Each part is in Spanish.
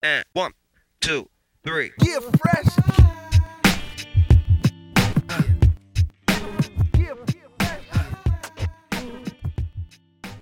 And one, two, three. Yeah, fresh.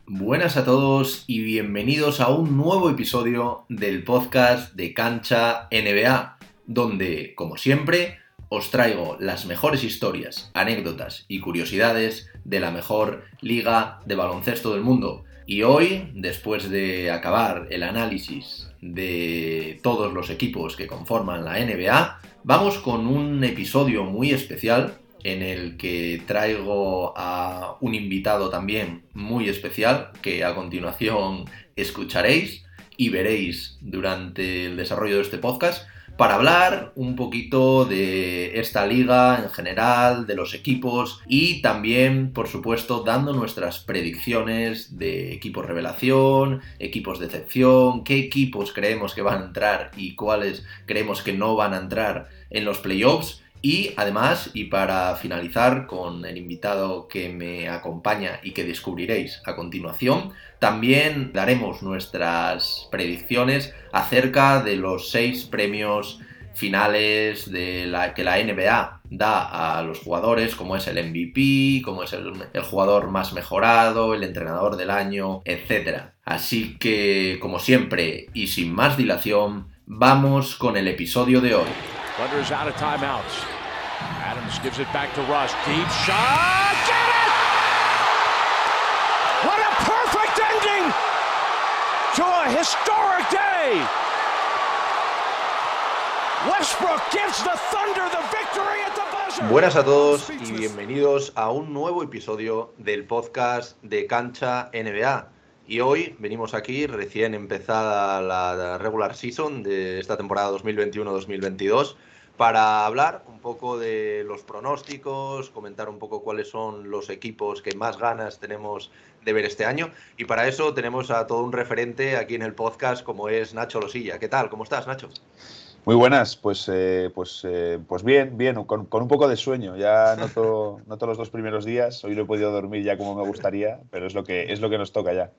Buenas a todos y bienvenidos a un nuevo episodio del podcast de Cancha NBA, donde, como siempre, os traigo las mejores historias, anécdotas y curiosidades de la mejor liga de baloncesto del mundo. Y hoy, después de acabar el análisis de todos los equipos que conforman la NBA, vamos con un episodio muy especial en el que traigo a un invitado también muy especial que a continuación escucharéis y veréis durante el desarrollo de este podcast para hablar un poquito de esta liga en general, de los equipos y también, por supuesto, dando nuestras predicciones de equipos revelación, equipos de excepción, qué equipos creemos que van a entrar y cuáles creemos que no van a entrar en los playoffs. Y además, y para finalizar con el invitado que me acompaña y que descubriréis a continuación, también daremos nuestras predicciones acerca de los seis premios finales de la que la NBA da a los jugadores, como es el MVP, como es el, jugador más mejorado, el entrenador del año, etc. Así que, como siempre, y sin más dilación, vamos con el episodio de hoy. Adams gives it back to Rush. Deep shot. Get it! What a perfect ending to a historic day. Westbrook gives the Thunder the victory at the buzzer. Buenas a todos y bienvenidos a un nuevo episodio del podcast de Cancha NBA. Y hoy venimos aquí, recién empezada la regular season de esta temporada 2021-2022, para hablar un poco de los pronósticos, comentar un poco cuáles son los equipos que más ganas tenemos de ver este año. Y para eso tenemos a todo un referente aquí en el podcast como es Nacho Losilla. ¿Qué tal? ¿Cómo estás, Nacho? Muy buenas, pues, eh, pues, eh, pues bien, bien, con, con, un poco de sueño. Ya noto, noto los dos primeros días. Hoy no he podido dormir ya como me gustaría, pero es lo que, es lo que nos toca ya.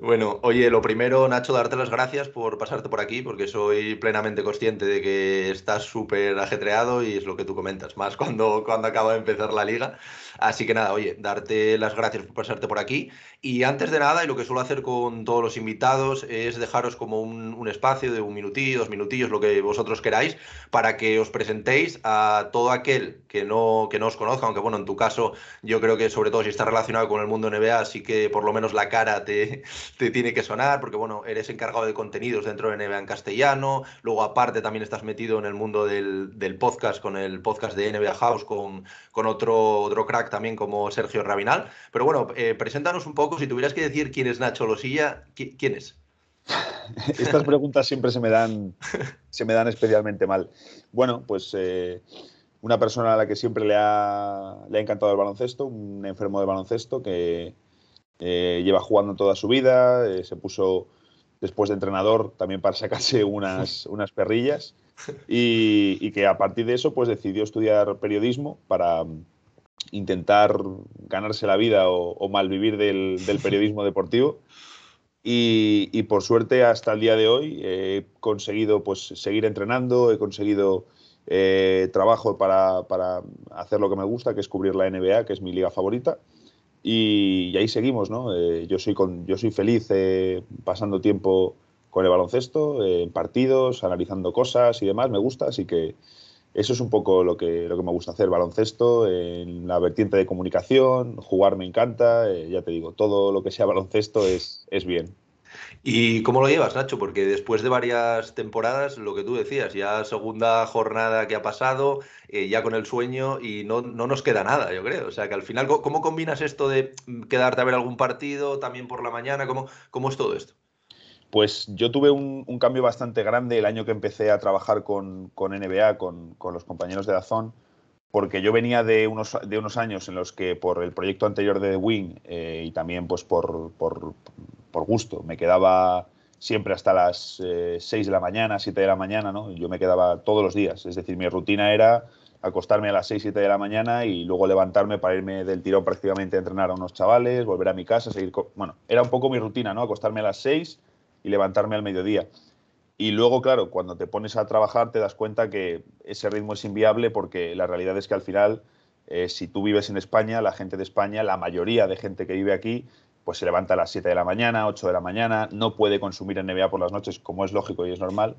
Bueno, oye, lo primero, Nacho, darte las gracias por pasarte por aquí, porque soy plenamente consciente de que estás súper ajetreado y es lo que tú comentas, más cuando, cuando acaba de empezar la liga. Así que nada, oye, darte las gracias por pasarte por aquí. Y antes de nada, y lo que suelo hacer con todos los invitados, es dejaros como un, un espacio de un minutillo, dos minutillos, lo que vosotros queráis, para que os presentéis a todo aquel que no, que no os conozca, aunque bueno, en tu caso, yo creo que sobre todo si estás relacionado con el mundo NBA, así que por lo menos la cara te, te tiene que sonar, porque bueno, eres encargado de contenidos dentro de NBA en castellano, luego aparte también estás metido en el mundo del, del podcast, con el podcast de NBA House, con, con otro, otro crack también como Sergio Rabinal. Pero bueno, eh, preséntanos un poco, si tuvieras que decir quién es Nacho Losilla, ¿quién es? Estas preguntas siempre se me dan, se me dan especialmente mal. Bueno, pues eh, una persona a la que siempre le ha, le ha encantado el baloncesto, un enfermo de baloncesto que eh, lleva jugando toda su vida, eh, se puso después de entrenador también para sacarse unas, unas perrillas y, que a partir de eso pues decidió estudiar periodismo para intentar ganarse la vida o, o malvivir del, del, periodismo deportivo. Y, y, por suerte hasta el día de hoy he conseguido pues, seguir entrenando, he conseguido eh, trabajo para, para, hacer lo que me gusta, que es cubrir la NBA, que es mi liga favorita. Y, ahí seguimos, ¿no? Eh, yo, soy con, yo soy feliz eh, pasando tiempo con el baloncesto, en partidos, analizando cosas y demás, me gusta, así que eso es un poco lo que, lo que me gusta hacer, baloncesto, en la vertiente de comunicación, jugar me encanta, eh, ya te digo, todo lo que sea baloncesto es, es bien. ¿Y cómo lo llevas, Nacho? Porque después de varias temporadas, lo que tú decías, ya segunda jornada que ha pasado, eh, ya con el sueño y no, no, nos queda nada, yo creo. O sea, que al final, ¿cómo combinas esto de quedarte a ver algún partido también por la mañana? ¿Cómo, cómo es todo esto? Pues yo tuve un, un, cambio bastante grande el año que empecé a trabajar con, con NBA, con, con, los compañeros de Dazón, porque yo venía de unos, de unos años en los que por el proyecto anterior de The Wing eh, y también pues por, por, por, gusto me quedaba siempre hasta las eh, 6 de la mañana, 7 de la mañana, ¿no? Yo me quedaba todos los días, es decir, mi rutina era acostarme a las 6, 7 de la mañana y luego levantarme para irme del tirón prácticamente a entrenar a unos chavales, volver a mi casa, seguir... Bueno, era un poco mi rutina, ¿no? Acostarme a las 6 y levantarme al mediodía. Y luego, claro, cuando te pones a trabajar te das cuenta que ese ritmo es inviable porque la realidad es que al final, eh, si tú vives en España, la gente de España, la mayoría de gente que vive aquí, pues se levanta a las 7 de la mañana, 8 de la mañana, no puede consumir NBA por las noches, como es lógico y es normal.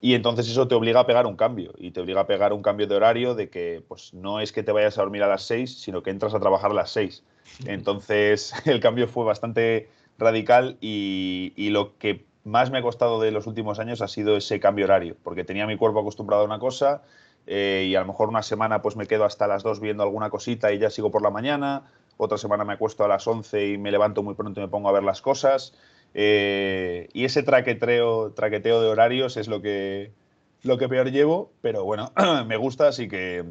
Y entonces eso te obliga a pegar un cambio, y te obliga a pegar un cambio de horario de que pues no es que te vayas a dormir a las 6, sino que entras a trabajar a las 6. Entonces el cambio fue bastante radical y, lo que más me ha costado de los últimos años ha sido ese cambio horario, porque tenía mi cuerpo acostumbrado a una cosa eh, y a lo mejor una semana pues me quedo hasta las 2 viendo alguna cosita y ya sigo por la mañana, otra semana me acuesto a las 11 y me levanto muy pronto y me pongo a ver las cosas. Eh, y ese traqueteo, traqueteo de horarios es lo que, lo que peor llevo, pero bueno, me gusta, así que,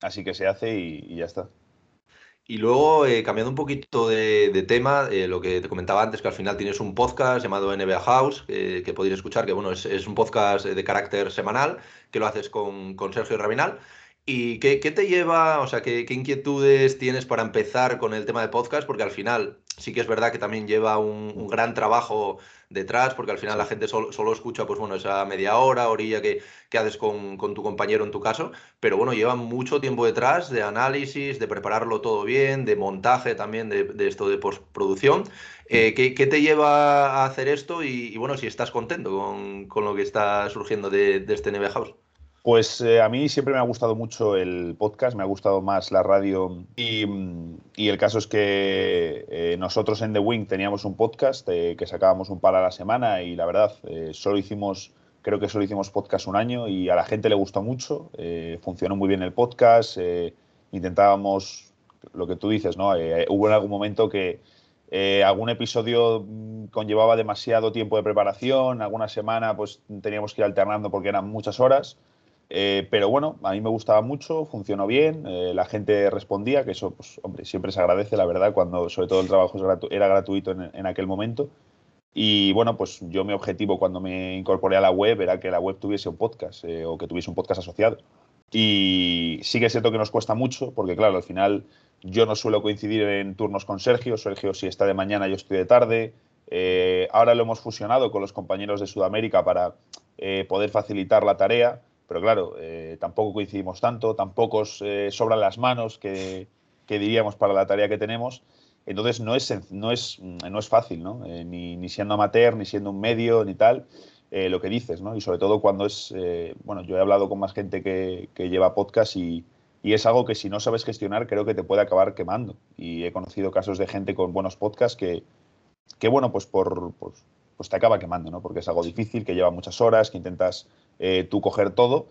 así que se hace y, ya está. Y luego, eh, cambiando un poquito de, tema, eh, lo que te comentaba antes, que al final tienes un podcast llamado NBA House, que podéis escuchar, que bueno, es, un podcast de carácter semanal, que lo haces con, con Sergio Rabinal. ¿Y qué, te lleva, o sea, qué, inquietudes tienes para empezar con el tema de podcast? Porque al final sí que es verdad que también lleva un, gran trabajo detrás, porque al final la gente solo, escucha, pues bueno, esa media hora, orilla que, haces con, tu compañero en tu caso, pero bueno, lleva mucho tiempo detrás de análisis, de prepararlo todo bien, de montaje también de, esto de postproducción. Eh, ¿qué, te lleva a hacer esto? Y, bueno, si estás contento con, lo que está surgiendo de, de este Neve House. Pues eh, a mí siempre me ha gustado mucho el podcast, me ha gustado más la radio y, el caso es que eh, nosotros en The Wing teníamos un podcast eh, que sacábamos un par a la semana y la verdad solo hicimos, creo que solo hicimos podcast un año y a la gente le gustó mucho, funcionó muy bien el podcast, intentábamos lo que tú dices, ¿no? hubo en algún momento que algún episodio mm, conllevaba demasiado tiempo de preparación, alguna semana pues teníamos que ir alternando porque eran muchas horas. Eh, pero bueno, a mí me gustaba mucho, funcionó bien, eh, la gente respondía, que eso, pues, hombre, siempre se agradece, la verdad, cuando sobre todo el trabajo era gratuito en, aquel momento. Y bueno, pues yo mi objetivo cuando me incorporé a la web era que la web tuviese un podcast eh, o que tuviese un podcast asociado. Y sí que es cierto que nos cuesta mucho, porque claro, al final yo no suelo coincidir en turnos con Sergio, Sergio si está de mañana yo estoy de tarde. ahora lo hemos fusionado con los compañeros de Sudamérica para poder facilitar la tarea pero claro, eh, tampoco coincidimos tanto, tampoco eh, sobran las manos que, diríamos para la tarea que tenemos. Entonces no es, no es, no es fácil, ¿no? Eh, ni, siendo amateur, ni siendo un medio, ni tal, lo que dices, ¿no? Y sobre todo cuando es, bueno, yo he hablado con más gente que, lleva podcast y, es algo que si no sabes gestionar creo que te puede acabar quemando. Y he conocido casos de gente con buenos podcasts que, que bueno, pues por, pues, pues te acaba quemando, ¿no? Porque es algo difícil, que lleva muchas horas, que intentas eh, tú coger todo.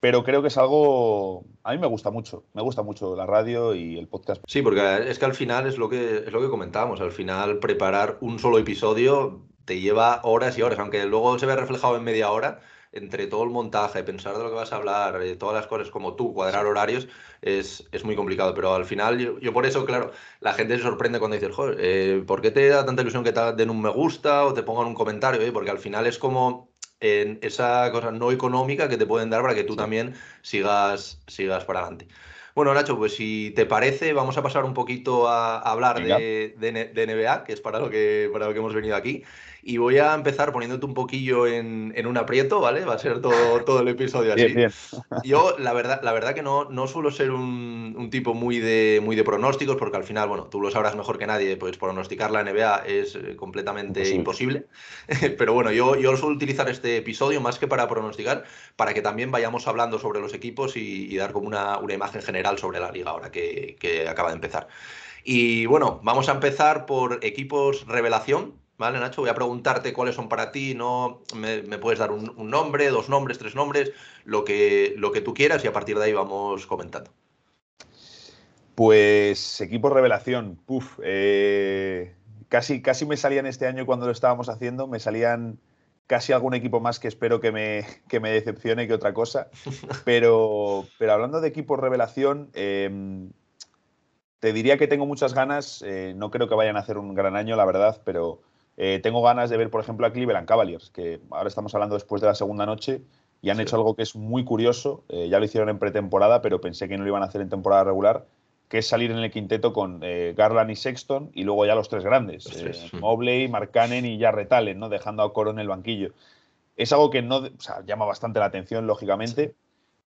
Pero creo que es algo. A mí me gusta mucho. Me gusta mucho la radio y el podcast. Sí, porque es que al final es lo que, es lo que comentábamos. Al final, preparar un solo episodio te lleva horas y horas, aunque luego se ve reflejado en media hora. Entre todo el montaje, pensar de lo que vas a hablar, eh, todas las cosas como tú, cuadrar horarios, es, es muy complicado. Pero al final, yo, por eso, claro, la gente se sorprende cuando dices, joder, eh, ¿por qué te da tanta ilusión que te den un me gusta o te pongan un comentario? Porque al final es como en esa cosa no económica que te pueden dar para que tú también sigas, sigas para adelante. Bueno, Nacho, pues si te parece, vamos a pasar un poquito a, hablar de, de, NBA, que es para lo que, para lo que hemos venido aquí. Y voy a empezar poniéndote un poquillo en, un aprieto, ¿vale? Va a ser todo, todo el episodio así. Yo, la verdad, la verdad que no, no suelo ser un, tipo muy de, muy de pronósticos, porque al final, bueno, tú lo sabrás mejor que nadie, pues pronosticar la NBA es eh, completamente imposible. Pero bueno, yo, yo suelo utilizar este episodio más que para pronosticar, para que también vayamos hablando sobre los equipos y, dar como una, una, imagen general sobre la liga ahora que, que acaba de empezar. Y bueno, vamos a empezar por equipos revelación, ¿Vale, Nacho? Voy a preguntarte cuáles son para ti, no me, puedes dar un, nombre, dos nombres, tres nombres, lo que, lo que tú quieras y a partir de ahí vamos comentando. Pues equipo revelación, Puf, eh, casi, casi me salían este año cuando lo estábamos haciendo, me salían casi algún equipo más que espero que me, que me decepcione que otra cosa. Pero, pero hablando de equipos revelación, em, te diría que tengo muchas ganas, eh, no creo que vayan a hacer un gran año, la verdad, pero eh, tengo ganas de ver, por ejemplo, a Cleveland Cavaliers, que ahora estamos hablando después de la segunda noche y han hecho algo que es muy curioso. Eh, ya lo hicieron en pretemporada, pero pensé que no lo iban a hacer en temporada regular, que es salir en el quinteto con eh, Garland y Sexton y luego ya los tres grandes, Mobley, Mark Cannon y Jarrett Allen, ¿no? dejando a Coro en el banquillo. Es algo que no llama bastante la atención, lógicamente,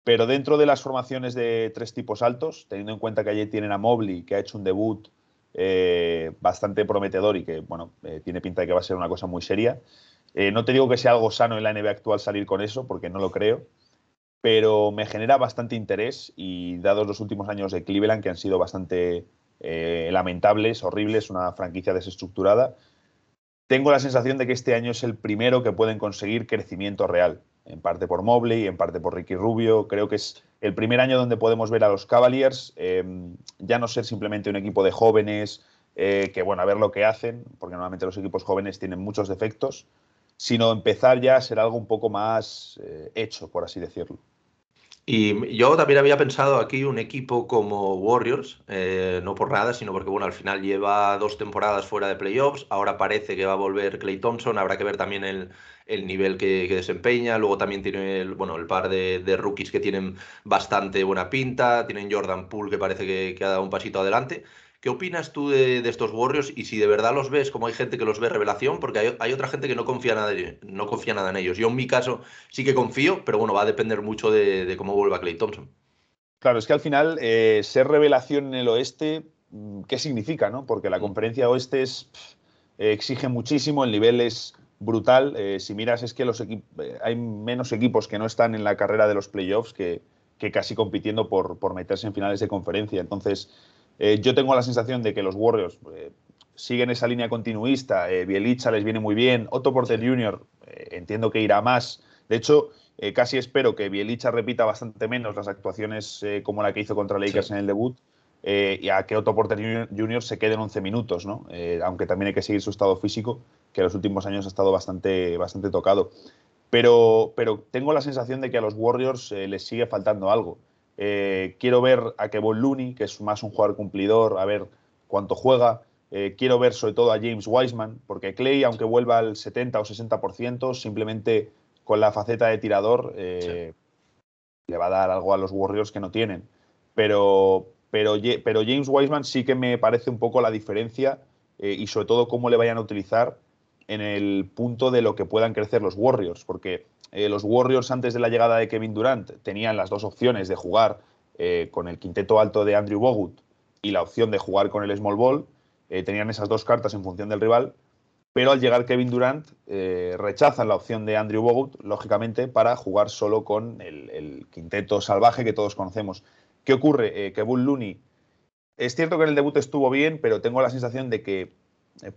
pero dentro de las formaciones de tres tipos altos, teniendo en cuenta que allí tienen a Mobley, que ha hecho un debut eh, bastante prometedor y que, bueno, eh, tiene pinta de que va a ser una cosa muy seria. Eh, no te digo que sea algo sano en la NBA actual salir con eso, porque no lo creo, pero me genera bastante interés y dados los últimos años de Cleveland, que han sido bastante lamentables, horribles, una franquicia desestructurada, tengo la sensación de que este año es el primero que pueden conseguir crecimiento real, en parte por Mobley, en parte por Ricky Rubio. Creo que es el primer año donde podemos ver a los Cavaliers em, ya no ser simplemente un equipo de jóvenes, eh, que bueno, a ver lo que hacen, porque normalmente los equipos jóvenes tienen muchos defectos, sino empezar ya a ser algo un poco más eh, hecho, por así decirlo. Y yo también había pensado aquí un equipo como Warriors, eh, no por nada, sino porque bueno, al final lleva dos temporadas fuera de playoffs, ahora parece que va a volver Clay Thompson, habrá que ver también el, nivel que, desempeña, luego también tiene el, bueno, el par de, rookies que tienen bastante buena pinta, tienen Jordan Poole que parece que, que ha dado un pasito adelante, ¿Qué opinas tú de, estos Warriors y si de verdad los ves como hay gente que los ve revelación? Porque hay, otra gente que no confía, nada, no confía nada en ellos. Yo en mi caso sí que confío, pero bueno, va a depender mucho de, cómo vuelva Clay Thompson. Claro, es que al final eh, ser revelación en el oeste, mm, ¿qué significa? No? Porque la mm. conferencia oeste es, exige muchísimo, el nivel es brutal. Eh, si miras es que los eh, hay menos equipos que no están en la carrera de los playoffs que, que casi compitiendo por, por meterse en finales de conferencia. Entonces, eh, yo tengo la sensación de que los Warriors eh, siguen esa línea continuista. Eh, Bielicha les viene muy bien. Otto Porter Jr. entiendo que irá más. De hecho, casi espero que Bielicha repita bastante menos las actuaciones como la que hizo contra Lakers en el debut. y a que Otto Porter Jr. se quede en 11 minutos, ¿no? aunque también hay que seguir su estado físico, que en los últimos años ha estado bastante, bastante tocado. Pero, pero tengo la sensación de que a los Warriors les sigue faltando algo. Eh, quiero ver a Kevon Looney, que es más un jugador cumplidor, a ver cuánto juega. Eh, quiero ver sobre todo a James Wiseman, porque Clay, aunque vuelva al 70 o 60%, simplemente con la faceta de tirador eh, le va a dar algo a los Warriors que no tienen. Pero, pero, pero James Wiseman sí que me parece un poco la diferencia y sobre todo cómo le vayan a utilizar en el punto de lo que puedan crecer los Warriors, porque eh, los Warriors antes de la llegada de Kevin Durant tenían las dos opciones de jugar eh, con el quinteto alto de Andrew Bogut y la opción de jugar con el small ball. Eh, tenían esas dos cartas en función del rival, pero al llegar Kevin Durant rechazan la opción de Andrew Bogut, lógicamente, para jugar solo con el, quinteto salvaje que todos conocemos. ¿Qué ocurre? que Bull Looney, es cierto que en el debut estuvo bien, pero tengo la sensación de que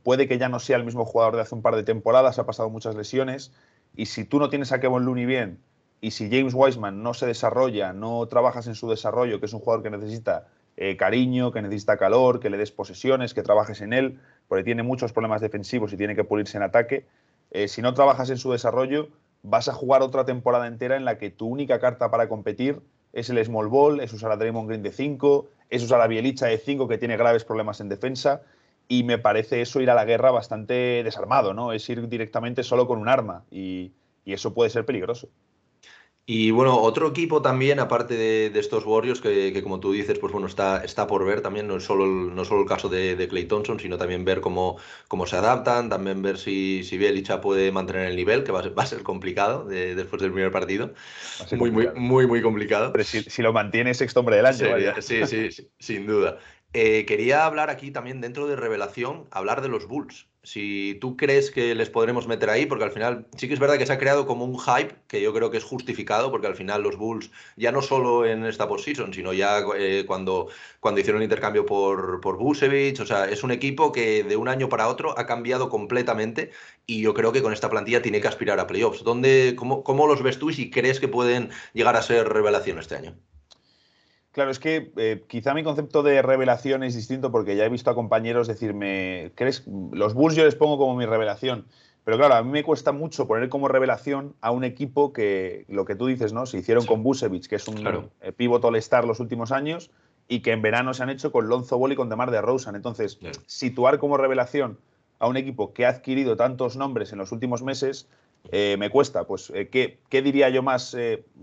puede que ya no sea el mismo jugador de hace un par de temporadas, ha pasado muchas lesiones y si tú no tienes a Kevin Looney bien y si James Wiseman no se desarrolla, no trabajas en su desarrollo, que es un jugador que necesita eh, cariño, que necesita calor, que le des posesiones, que trabajes en él, porque tiene muchos problemas defensivos y tiene que pulirse en ataque. Eh, si no trabajas en su desarrollo, vas a jugar otra temporada entera en la que tu única carta para competir es el small ball, es usar a Draymond Green de 5, es usar a Bielicha de 5 que tiene graves problemas en defensa y me parece eso ir a la guerra bastante desarmado, ¿no? Es ir directamente solo con un arma y, eso puede ser peligroso. Y bueno, otro equipo también, aparte de, estos Warriors, que, como tú dices, pues bueno, está, está por ver también, no solo el, no solo el caso de, de, Clay Thompson, sino también ver cómo, cómo se adaptan, también ver si, si Bielicha puede mantener el nivel, que va a ser, va a ser complicado después del primer partido. Muy, muy, muy, muy complicado. Pero si, lo mantiene sexto hombre del año. sí, sí, sí, sin duda. Eh, quería hablar aquí también dentro de revelación, hablar de los Bulls. Si tú crees que les podremos meter ahí, porque al final sí que es verdad que se ha creado como un hype que yo creo que es justificado, porque al final los Bulls, ya no solo en esta postseason, sino ya eh, cuando, cuando hicieron el intercambio por, por o sea, es un equipo que de un año para otro ha cambiado completamente y yo creo que con esta plantilla tiene que aspirar a playoffs. ¿Dónde, cómo, ¿Cómo los ves tú y si crees que pueden llegar a ser revelación este año? Claro, es que eh, quizá mi concepto de revelación es distinto porque ya he visto a compañeros decirme, ¿crees? Los Bulls yo les pongo como mi revelación. Pero claro, a mí me cuesta mucho poner como revelación a un equipo que, lo que tú dices, ¿no? Se hicieron con Busevich, que es un claro. Eh, pívot all-star los últimos años, y que en verano se han hecho con Lonzo Ball y con DeMar DeRozan. Entonces, situar como revelación a un equipo que ha adquirido tantos nombres en los últimos meses, eh, me cuesta. Pues, ¿qué, ¿qué, diría yo más,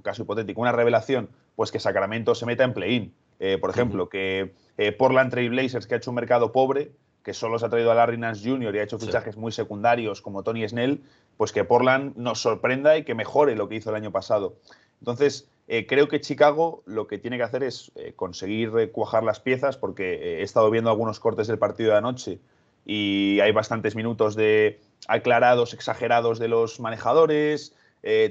caso hipotético, una revelación? pues que Sacramento se meta en play-in. Eh, por ejemplo, que eh, Portland Trail Blazers, que ha hecho un mercado pobre, que solo se ha traído a Larry Nance Jr. y ha hecho fichajes muy secundarios como Tony Snell, pues que Portland nos sorprenda y que mejore lo que hizo el año pasado. Entonces, eh, creo que Chicago lo que tiene que hacer es eh, conseguir cuajar las piezas, porque he estado viendo algunos cortes del partido de anoche y hay bastantes minutos de aclarados, exagerados de los manejadores,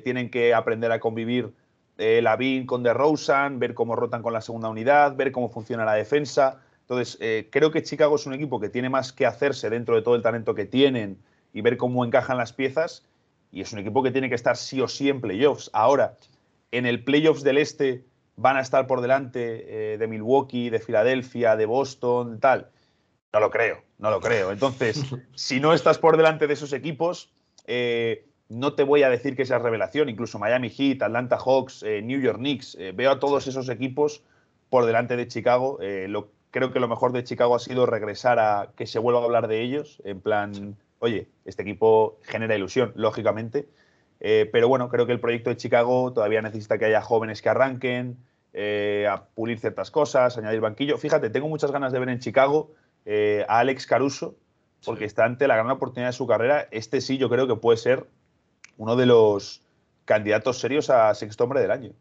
tienen que aprender a convivir eh, Lavín con DeRozan, ver cómo rotan con la segunda unidad, ver cómo funciona la defensa. Entonces, eh, creo que Chicago es un equipo que tiene más que hacerse dentro de todo el talento que tienen y ver cómo encajan las piezas. Y es un equipo que tiene que estar sí o sí en playoffs. Ahora, en el playoffs del este van a estar por delante eh, de Milwaukee, de Filadelfia, de Boston, tal. No lo creo, no lo creo. Entonces, si no estás por delante de esos equipos, eh, no te voy a decir que sea revelación, incluso Miami Heat, Atlanta Hawks, eh, New York Knicks, eh, veo a todos esos equipos por delante de Chicago. Lo, creo que lo mejor de Chicago ha sido regresar a que se vuelva a hablar de ellos, en plan, oye, este equipo genera ilusión, lógicamente. pero bueno, creo que el proyecto de Chicago todavía necesita que haya jóvenes que arranquen, a pulir ciertas cosas, añadir banquillo. Fíjate, tengo muchas ganas de ver en Chicago a Alex Caruso, porque está ante la gran oportunidad de su carrera. Este sí, yo creo que puede ser uno de los candidatos serios a sexto hombre del año.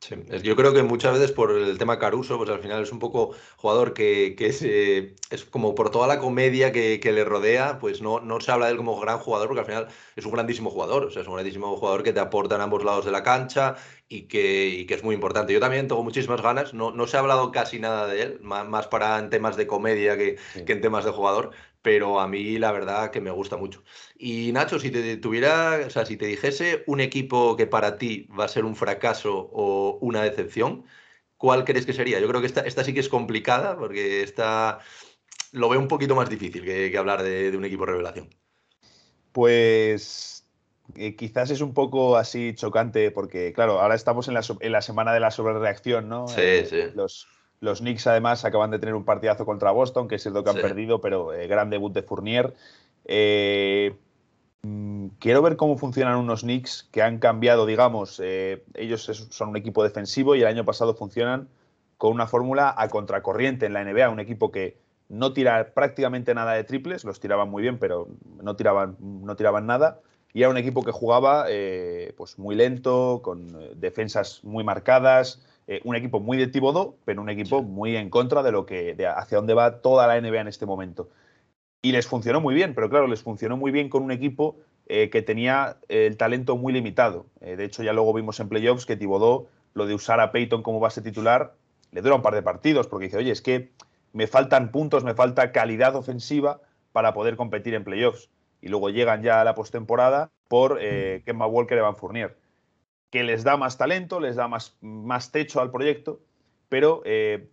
Sí, yo creo que muchas veces por el tema Caruso, pues al final es un poco jugador que, que es, eh, es, como por toda la comedia que, que, le rodea, pues no, no se habla de él como gran jugador, porque al final es un grandísimo jugador, o sea, es un grandísimo jugador que te aporta en ambos lados de la cancha y que, y que es muy importante. Yo también tengo muchísimas ganas, no, no se ha hablado casi nada de él, más, más para en temas de comedia que, sí. que en temas de jugador, pero a mí la verdad que me gusta mucho. Y Nacho, si te tuviera, o sea, si te dijese un equipo que para ti va a ser un fracaso o una decepción, ¿cuál crees que sería? Yo creo que esta, esta sí que es complicada porque esta lo veo un poquito más difícil que, que hablar de, de, un equipo revelación. Pues eh, quizás es un poco así chocante porque, claro, ahora estamos en la, en la semana de la sobrereacción, ¿no? Sí, eh, sí. Los, los Knicks además acaban de tener un partidazo contra Boston, que es cierto que han sí. perdido, pero eh, gran debut de Fournier. Mm, quiero ver cómo funcionan unos Knicks que han cambiado, digamos, ellos son un equipo defensivo y el año pasado funcionan con una fórmula a contracorriente en la NBA, un equipo que no tira prácticamente nada de triples, los tiraban muy bien, pero no tiraban, no tiraban nada. Y era un equipo que jugaba eh, pues muy lento, con defensas muy marcadas, eh, un equipo muy de Tibodó, pero un equipo muy en contra de lo que de hacia dónde va toda la NBA en este momento. Y les funcionó muy bien, pero claro, les funcionó muy bien con un equipo eh, que tenía el talento muy limitado. Eh, de hecho, ya luego vimos en playoffs que Tibodó, lo de usar a Peyton como base titular, le dura un par de partidos, porque dice, oye, es que me faltan puntos, me falta calidad ofensiva para poder competir en playoffs. Y luego llegan ya a la postemporada por eh, Kemba Walker y Van Fournier que les da más talento, les da más, más techo al proyecto, pero eh,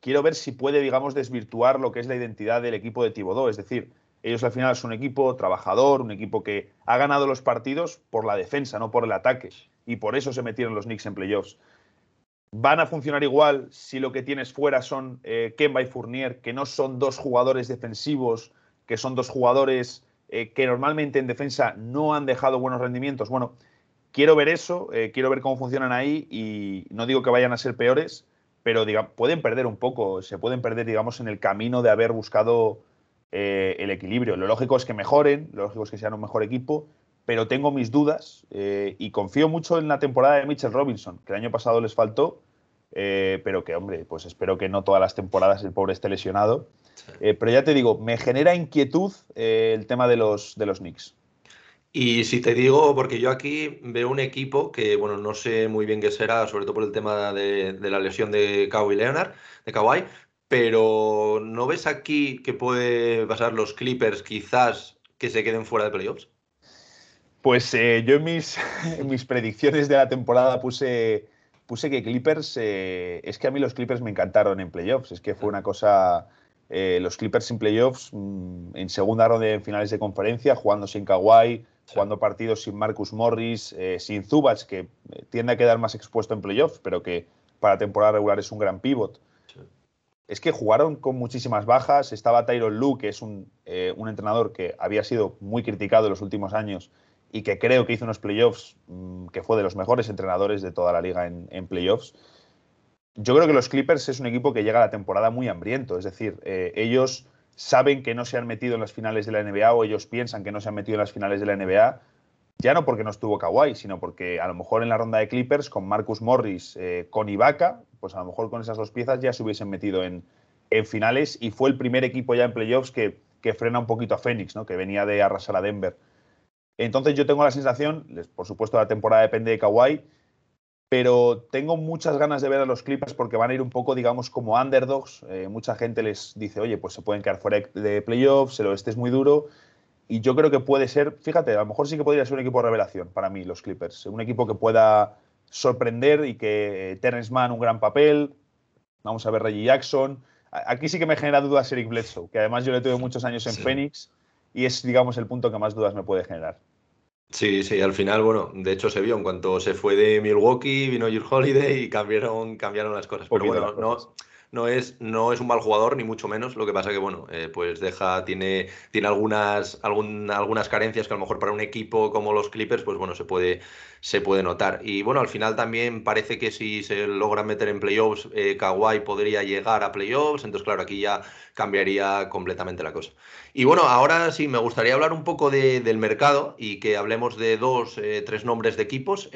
quiero ver si puede, digamos, desvirtuar lo que es la identidad del equipo de Tibodó. Es decir, ellos al final son un equipo trabajador, un equipo que ha ganado los partidos por la defensa, no por el ataque. Y por eso se metieron los Knicks en playoffs. Van a funcionar igual si lo que tienes fuera son eh, Kemba y Fournier, que no son dos jugadores defensivos, que son dos jugadores eh, que normalmente en defensa no han dejado buenos rendimientos. Bueno, quiero ver eso, eh, quiero ver cómo funcionan ahí y no digo que vayan a ser peores, pero pueden perder un poco, se pueden perder, digamos, en el camino de haber buscado eh, el equilibrio. Lo lógico es que mejoren, lo lógico es que sean un mejor equipo, pero tengo mis dudas y confío mucho en la temporada de Mitchell Robinson, que el año pasado les faltó, pero que, hombre, pues espero que no todas las temporadas el pobre esté lesionado. Sí. pero ya te digo, me genera inquietud el tema de los, de los Knicks. Y si te digo, porque yo aquí veo un equipo que, bueno, no sé muy bien qué será, sobre todo por el tema de, de la lesión de Kawhi Leonard, de Kawhi, pero ¿no ves aquí que puede pasar los Clippers quizás que se queden fuera de playoffs? Pues eh, yo en mis, en mis, predicciones de la temporada puse, puse que Clippers, eh, es que a mí los Clippers me encantaron en playoffs, es que fue una cosa, eh, los Clippers en playoffs, mmm, en segunda ronda en finales de conferencia, jugando sin Kawhi, jugando partidos sin Marcus Morris, eh, sin Zubach, que eh, tiende a quedar más expuesto en playoffs, pero que para temporada regular es un gran pivot. Sí. Es que jugaron con muchísimas bajas. Estaba Tyron Lue, que es un, eh, un, entrenador que había sido muy criticado en los últimos años y que creo que hizo unos playoffs mmm, que fue de los mejores entrenadores de toda la liga en, en, playoffs. Yo creo que los Clippers es un equipo que llega a la temporada muy hambriento, es decir, eh, ellos saben que no se han metido en las finales de la NBA o ellos piensan que no se han metido en las finales de la NBA Ya no porque no estuvo Kawhi, sino porque a lo mejor en la ronda de Clippers con Marcus Morris, eh, con Ibaka, pues a lo mejor con esas dos piezas ya se hubiesen metido en, en finales y fue el primer equipo ya en playoffs que, que frena un poquito a Phoenix, ¿no? que venía de arrasar a Denver. Entonces yo tengo la sensación, por supuesto la temporada depende de Kawhi, pero tengo muchas ganas de ver a los Clippers porque van a ir un poco, digamos, como underdogs. Eh, mucha gente les dice, oye, pues se pueden quedar fuera de playoffs, el oeste es muy duro. Y yo creo que puede ser, fíjate, a lo mejor sí que podría ser un equipo de revelación para mí, los Clippers. Un equipo que pueda sorprender y que Terrence Mann un gran papel. Vamos a ver Reggie Jackson. Aquí sí que me genera dudas Eric Bledsoe, que además yo le tuve muchos años en Phoenix y es, digamos, el punto que más dudas me puede generar. Sí, sí, al final, bueno, de hecho se vio en cuanto se fue de Milwaukee, vino Your Holiday y cambiaron, cambiaron las cosas. Pero bueno, no, no es, no es un mal jugador, ni mucho menos. Lo que pasa que, bueno, eh, pues deja, tiene, tiene algunas, algunas carencias que a lo mejor para un equipo como los Clippers, pues bueno, se puede, se puede notar. Y bueno, al final también parece que si se logra meter en playoffs, eh, Kawhi podría llegar a playoffs. Entonces, claro, aquí ya cambiaría completamente la cosa. Y bueno, ahora sí, me gustaría hablar un poco del mercado y que hablemos de dos, eh, tres nombres de equipos,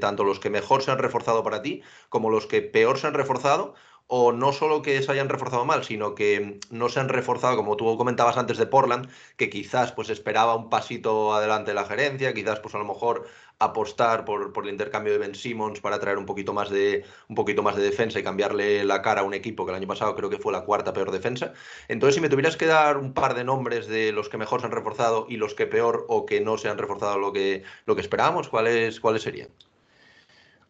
tanto los que mejor se han reforzado para ti como los que peor se han reforzado o no solo que se hayan reforzado mal, sino que no se han reforzado, como tú comentabas antes de Portland, que quizás pues esperaba un pasito adelante de la gerencia, quizás pues a lo mejor apostar por, por, el intercambio de Ben Simmons para traer un poquito más de un poquito más de defensa y cambiarle la cara a un equipo que el año pasado creo que fue la cuarta peor defensa. Entonces, si me tuvieras que dar un par de nombres de los que mejor se han reforzado y los que peor o que no se han reforzado lo que, lo que esperábamos, ¿cuáles, cuáles serían?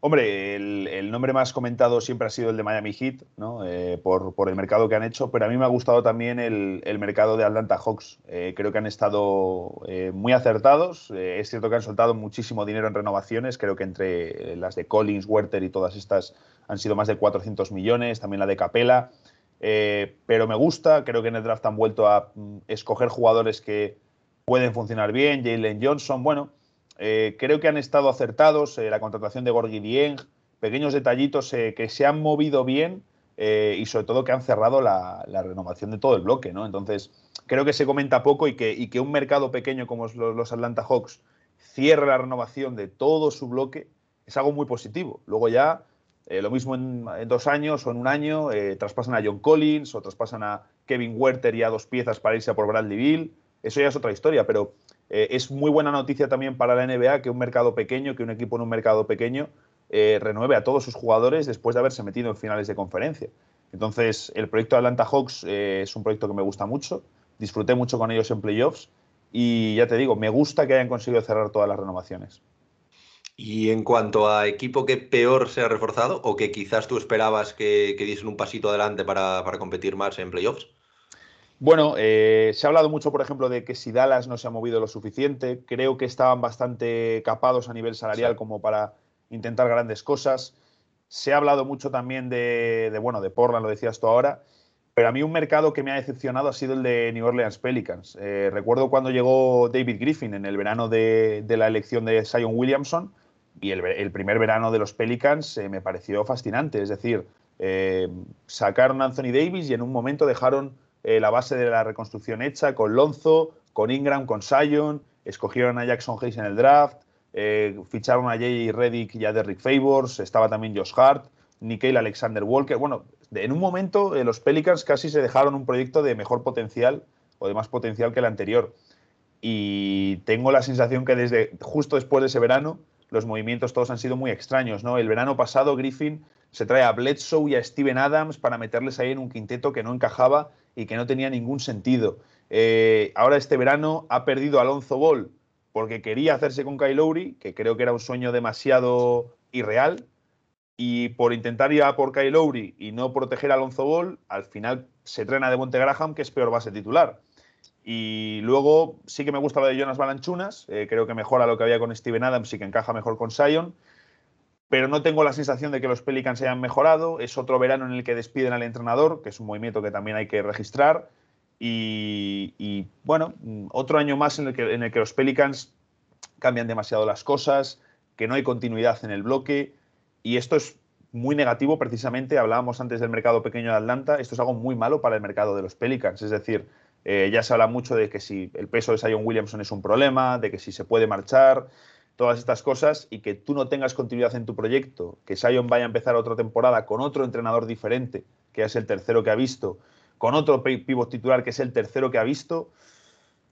Hombre, el, nombre más comentado siempre ha sido el de Miami Heat, ¿no? Eh, por, el mercado que han hecho, pero a mí me ha gustado también el, mercado de Atlanta Hawks. Eh, creo que han estado eh, muy acertados. es cierto que han soltado muchísimo dinero en renovaciones. Creo que entre las de Collins, Werther y todas estas han sido más de 400 millones, también la de Capela. pero me gusta, creo que en el draft han vuelto a mm, escoger jugadores que pueden funcionar bien. Jalen Johnson, bueno. Eh, creo que han estado acertados, eh, la contratación de Gorgui Dieng, pequeños detallitos eh, que se han movido bien y sobre todo que han cerrado la, renovación de todo el bloque. ¿no? Entonces, creo que se comenta poco y que, que un mercado pequeño como los, Atlanta Hawks cierre la renovación de todo su bloque es algo muy positivo. Luego ya, lo mismo en, dos años o en un año, traspasan a John Collins o traspasan a Kevin Werther y a dos piezas para irse a por Bradley Bill. Eso ya es otra historia, pero eh, es muy buena noticia también para la NBA que un mercado pequeño, que un equipo en un mercado pequeño eh, renueve a todos sus jugadores después de haberse metido en finales de conferencia. Entonces, el proyecto Atlanta Hawks eh, es un proyecto que me gusta mucho. Disfruté mucho con ellos en playoffs y ya te digo, me gusta que hayan conseguido cerrar todas las renovaciones. Y en cuanto a equipo que peor se ha reforzado o que quizás tú esperabas que, que diesen un pasito adelante para, para competir más en playoffs. Bueno, eh, se ha hablado mucho, por ejemplo, de que si Dallas no se ha movido lo suficiente. Creo que estaban bastante capados a nivel salarial como para intentar grandes cosas. Se ha hablado mucho también de, bueno, de Portland, lo decías tú ahora. Pero a mí un mercado que me ha decepcionado ha sido el de New Orleans Pelicans. Eh, recuerdo cuando llegó David Griffin en el verano de, la elección de Zion Williamson y el, primer verano de los Pelicans eh, me pareció fascinante. Es decir, sacaron a Anthony Davis y en un momento dejaron eh, la base de la reconstrucción hecha con Lonzo, con Ingram, con Sion, escogieron a Jackson Hayes en el draft, eh, ficharon a Jay Reddick y a Derrick Favors, estaba también Josh Hart, Nikhil Alexander Walker. Bueno, en un momento eh, los Pelicans casi se dejaron un proyecto de mejor potencial o de más potencial que el anterior. Y tengo la sensación que desde justo después de ese verano los movimientos todos han sido muy extraños. ¿no? El verano pasado Griffin se trae a Bledsoe y a Steven Adams para meterles ahí en un quinteto que no encajaba y que no tenía ningún sentido. Eh, ahora este verano ha perdido Alonso Ball porque quería hacerse con Kyle Lowry, que creo que era un sueño demasiado irreal, y por intentar ir a por Kyle Lowry y no proteger a Alonso Ball, al final se trena de Monte Graham, que es peor base titular. Y luego sí que me gusta lo de Jonas Balanchunas, eh, creo que mejora lo que había con Steven Adams y que encaja mejor con Sion pero no tengo la sensación de que los Pelicans hayan mejorado. Es otro verano en el que despiden al entrenador, que es un movimiento que también hay que registrar. Y, bueno, otro año más en el, que, en el que los Pelicans cambian demasiado las cosas, que no hay continuidad en el bloque. Y esto es muy negativo, precisamente. Hablábamos antes del mercado pequeño de Atlanta. Esto es algo muy malo para el mercado de los Pelicans. Es decir, eh, ya se habla mucho de que si el peso de Zion Williamson es un problema, de que si se puede marchar. Todas estas cosas y que tú no tengas continuidad en tu proyecto, que Sion vaya a empezar otra temporada con otro entrenador diferente, que es el tercero que ha visto, con otro pivot titular que es el tercero que ha visto,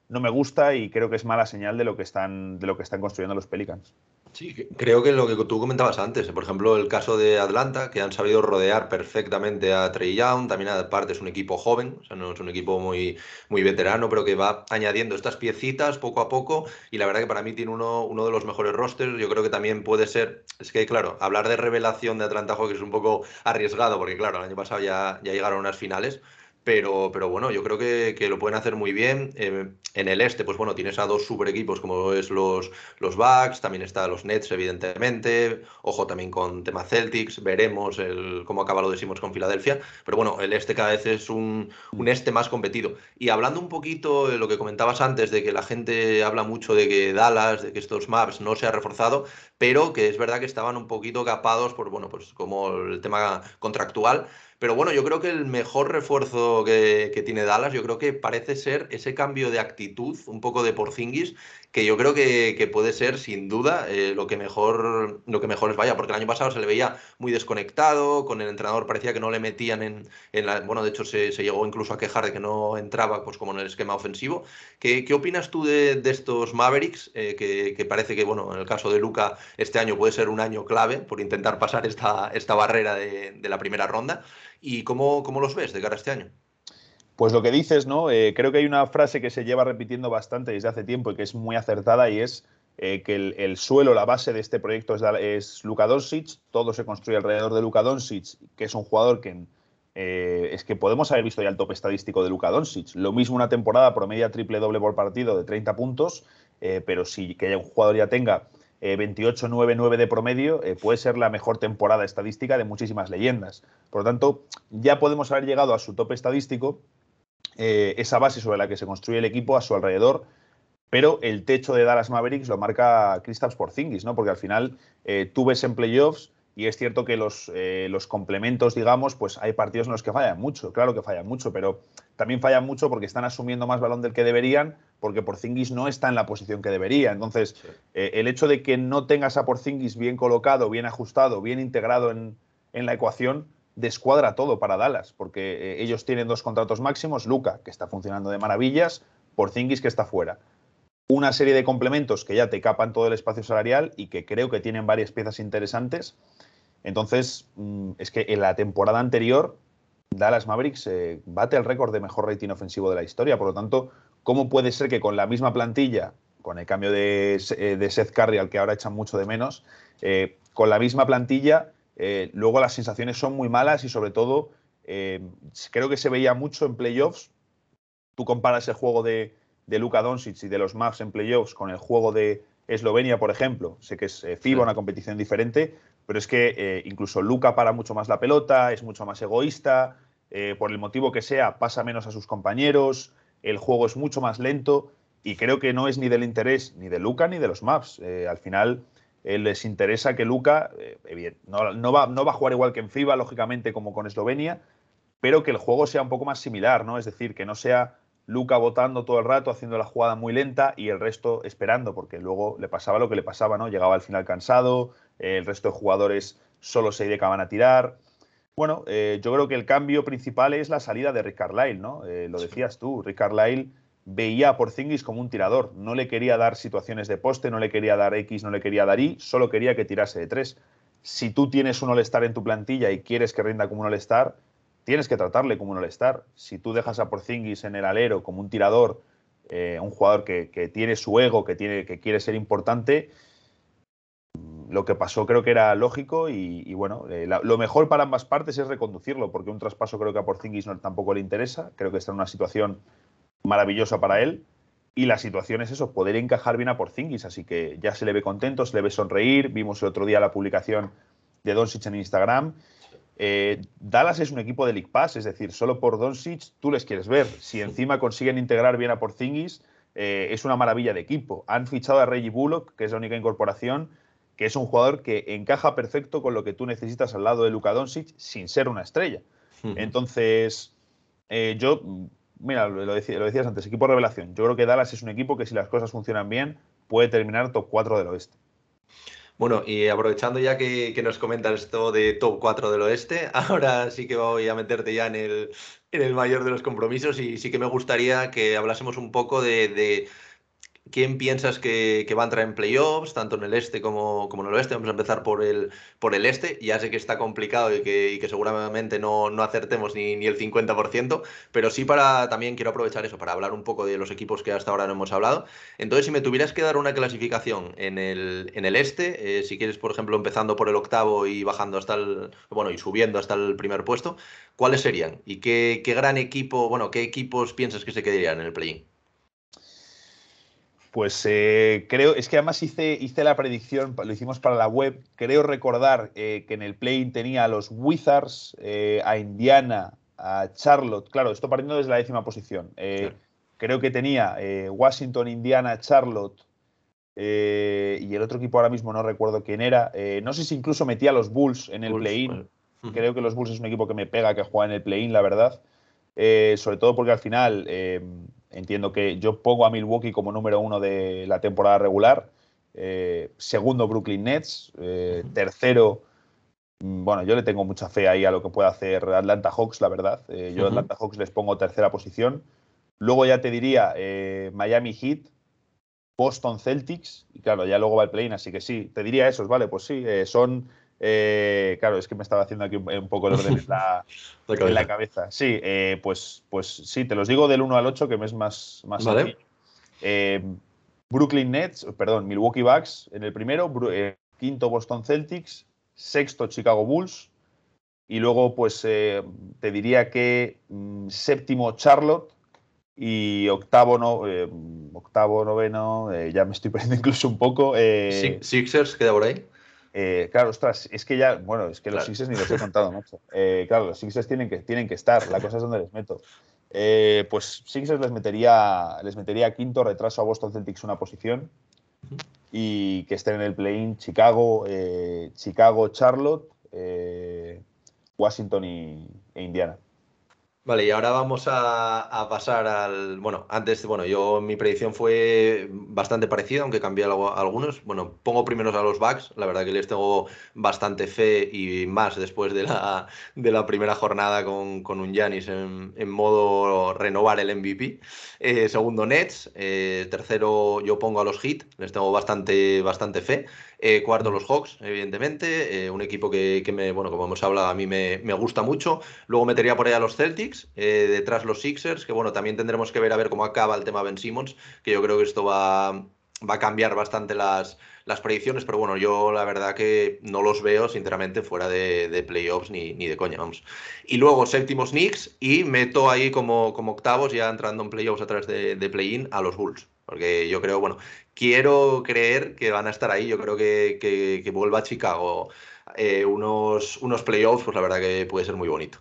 no me gusta y creo que es mala señal de lo que están, de lo que están construyendo los Pelicans. Sí, creo que lo que tú comentabas antes, por ejemplo, el caso de Atlanta, que han sabido rodear perfectamente a Trey Young, también aparte es un equipo joven, o sea, no es un equipo muy, muy veterano, pero que va añadiendo estas piecitas poco a poco y la verdad que para mí tiene uno, uno de los mejores rosters, yo creo que también puede ser, es que claro, hablar de revelación de Atlanta Hawks es un poco arriesgado, porque claro, el año pasado ya, ya llegaron unas finales, pero, pero bueno, yo creo que, que lo pueden hacer muy bien. Eh, en el este, pues bueno, tienes a dos super equipos como es los, los Bucks, también está los Nets, evidentemente. Ojo también con tema Celtics, veremos el, cómo acaba lo decimos con Filadelfia. Pero bueno, el este cada vez es un, un este más competido. Y hablando un poquito de lo que comentabas antes, de que la gente habla mucho de que Dallas, de que estos maps no se ha reforzado, pero que es verdad que estaban un poquito capados por, bueno, pues como el tema contractual. Pero bueno, yo creo que el mejor refuerzo que, tiene Dallas, yo creo que parece ser ese cambio de actitud, un poco de Porzingis, que yo creo que, que puede ser sin duda eh, lo, que mejor, lo que mejor les vaya, porque el año pasado se le veía muy desconectado, con el entrenador parecía que no le metían en, en la... Bueno, de hecho se, se, llegó incluso a quejar de que no entraba pues como en el esquema ofensivo. ¿Qué, qué opinas tú de, de estos Mavericks? Eh, que, que, parece que, bueno, en el caso de Luca, este año puede ser un año clave por intentar pasar esta, esta barrera de, de la primera ronda. ¿Y cómo, cómo los ves de cara a este año? Pues lo que dices, ¿no? Eh, creo que hay una frase que se lleva repitiendo bastante desde hace tiempo y que es muy acertada y es eh, que el, el, suelo, la base de este proyecto es, Luka Doncic, todo se construye alrededor de Luka Doncic, que es un jugador que eh, es que podemos haber visto ya el top estadístico de Luka Doncic. Lo mismo una temporada promedia triple doble por partido de 30 puntos, pero si que un jugador ya tenga 28-9-9 de promedio, puede ser la mejor temporada estadística de muchísimas leyendas. Por lo tanto, ya podemos haber llegado a su top estadístico eh, esa base sobre la que se construye el equipo a su alrededor, pero el techo de Dallas Mavericks lo marca Kristaps Porzingis, ¿no? Porque al final eh, tú ves en playoffs y es cierto que los, eh, los, complementos, digamos, pues hay partidos en los que fallan mucho, claro que fallan mucho, pero también fallan mucho porque están asumiendo más balón del que deberían, porque Porzingis no está en la posición que debería. Entonces, sí. eh, el hecho de que no tengas a Porzingis bien colocado, bien ajustado, bien integrado en, en la ecuación, descuadra todo para Dallas, porque eh, ellos tienen dos contratos máximos, Luca, que está funcionando de maravillas, Porzingis, que está fuera. Una serie de complementos que ya te capan todo el espacio salarial y que creo que tienen varias piezas interesantes. Entonces, mmm, es que en la temporada anterior, Dallas Mavericks eh, bate el récord de mejor rating ofensivo de la historia. Por lo tanto, ¿cómo puede ser que con la misma plantilla, con el cambio de, eh, de Seth Curry, al que ahora echan mucho de menos, eh, con la misma plantilla luego las sensaciones son muy malas y sobre todo creo que se veía mucho en playoffs. Tú comparas el juego de, de Luka Doncic y de los Mavs en playoffs con el juego de Eslovenia, por ejemplo. Sé que es eh, FIBA, sí. una competición diferente, pero es que eh, incluso Luka para mucho más la pelota, es mucho más egoísta, eh, por el motivo que sea, pasa menos a sus compañeros, el juego es mucho más lento y creo que no es ni del interés ni de Luka ni de los Mavs. al final les interesa que Luca, no, no, va, no, va, a jugar igual que en FIBA, lógicamente, como con Eslovenia, pero que el juego sea un poco más similar, ¿no? Es decir, que no sea Luca votando todo el rato, haciendo la jugada muy lenta y el resto esperando, porque luego le pasaba lo que le pasaba, ¿no? Llegaba al final cansado, eh, el resto de jugadores solo se dedicaban a tirar. Bueno, eh, yo creo que el cambio principal es la salida de Rick Carlisle, ¿no? Eh, lo decías tú, Rick Carlisle veía a Porzingis como un tirador. No le quería dar situaciones de poste, no le quería dar X, no le quería dar Y, solo quería que tirase de tres. Si tú tienes un All-Star en tu plantilla y quieres que rinda como un All-Star, tienes que tratarle como un All-Star. Si tú dejas a Porzingis en el alero como un tirador, eh, un jugador que, tiene su ego, que, tiene, que quiere ser importante, lo que pasó creo que era lógico y, bueno, eh, lo mejor para ambas partes es reconducirlo, porque un traspaso creo que a Porzingis no, tampoco le interesa. Creo que está en una situación maravillosa para él. Y la situación es eso, poder encajar bien a Porzingis. Así que ya se le ve contento, se le ve sonreír. Vimos el otro día la publicación de Doncic en Instagram. Eh, Dallas es un equipo de League Pass, es decir, solo por Doncic tú les quieres ver. Si encima consiguen integrar bien a Porzingis, eh, es una maravilla de equipo. Han fichado a Reggie Bullock, que es la única incorporación, que es un jugador que encaja perfecto con lo que tú necesitas al lado de Luka Doncic sin ser una estrella. Entonces, eh, yo mira, lo, decías, lo, decías antes, equipo revelación. Yo creo que Dallas es un equipo que si las cosas funcionan bien puede terminar top 4 del oeste. Bueno, y aprovechando ya que, nos comentas esto de top 4 del oeste, ahora sí que voy a meterte ya en el, en el mayor de los compromisos y sí que me gustaría que hablásemos un poco de ¿Quién piensas que, va a entrar en playoffs, tanto en el este como, como, en el oeste? Vamos a empezar por el, por el este. Ya sé que está complicado y que, seguramente no, no, acertemos ni, ni el 50%, pero sí para también quiero aprovechar eso, para hablar un poco de los equipos que hasta ahora no hemos hablado. Entonces, si me tuvieras que dar una clasificación en el, en el este, eh, si quieres, por ejemplo, empezando por el octavo y bajando hasta el, bueno, y subiendo hasta el primer puesto, ¿cuáles serían? ¿Y qué, qué gran equipo, bueno, qué equipos piensas que se quedarían en el play-in? Pues eh, creo, es que además hice, hice la predicción, lo hicimos para la web. Creo recordar eh, que en el play tenía a los Wizards, eh, a Indiana, a Charlotte. Claro, esto partiendo desde la décima posición. Creo que tenía Washington, Indiana, Charlotte y el otro equipo ahora mismo no recuerdo quién era. no sé si incluso metía a los Bulls en el play-in. Creo que los Bulls es un equipo que me pega que juega en el play-in, la verdad. sobre todo porque al final Entiendo que yo pongo a Milwaukee como número uno de la temporada regular. Eh, segundo, Brooklyn Nets. Eh, tercero, mm, bueno, yo le tengo mucha fe ahí a lo que puede hacer Atlanta Hawks, la verdad. Eh, yo a Atlanta Hawks les pongo tercera posición. Luego ya te diría Miami Heat, Boston Celtics. Y claro, ya luego va el play así que sí, te diría esos, ¿vale? Pues sí, son eh, claro, es que me estaba haciendo aquí un, poco el orden en la, cabeza. Sí, eh, pues, pues sí, te los digo del 1 al 8, que me es más, más eh, Brooklyn Nets, perdón, Milwaukee Bucks en el primero, quinto Boston Celtics, sexto Chicago Bulls, y luego, pues te diría que mm, séptimo Charlotte y octavo, no, octavo noveno, ya me estoy perdiendo incluso un poco. Sixers queda por ahí. Eh, claro, ostras, es que ya, bueno, es que los Sixers ni los he contado, macho. Eh, claro, los Sixers tienen que, tienen que estar, la cosa es donde les meto. Eh, pues Sixers les metería, les metería quinto, retraso a Boston Celtics una posición y que estén en el play-in Chicago, Chicago, Charlotte, Washington y, e Indiana. Vale, y ahora vamos a, pasar al. Bueno, antes, bueno, yo mi predicción fue bastante parecida, aunque cambié algo, algunos. Bueno, pongo primero a los Bucks, la verdad que les tengo bastante fe y más después de la, de la primera jornada con, un Yanis en, modo renovar el MVP. Eh, segundo, Nets. Eh, tercero, yo pongo a los Heat, les tengo bastante, bastante fe. Eh, cuarto los Hawks, evidentemente, eh, un equipo que, me, bueno, como hemos hablado, a mí me, gusta mucho. Luego metería por ahí a los Celtics, eh, detrás los Sixers, que bueno, también tendremos que ver a ver cómo acaba el tema Ben Simmons, que yo creo que esto va, va a cambiar bastante las, las predicciones, pero bueno, yo la verdad que no los veo, sinceramente, fuera de, playoffs ni, ni, de coña, vamos. Y luego séptimos Knicks y meto ahí como, como octavos, ya entrando en playoffs a través de, de play-in, a los Bulls. Porque yo creo, bueno, quiero creer que van a estar ahí. Yo creo que, que, vuelva a Chicago eh, unos, unos playoffs, pues la verdad que puede ser muy bonito.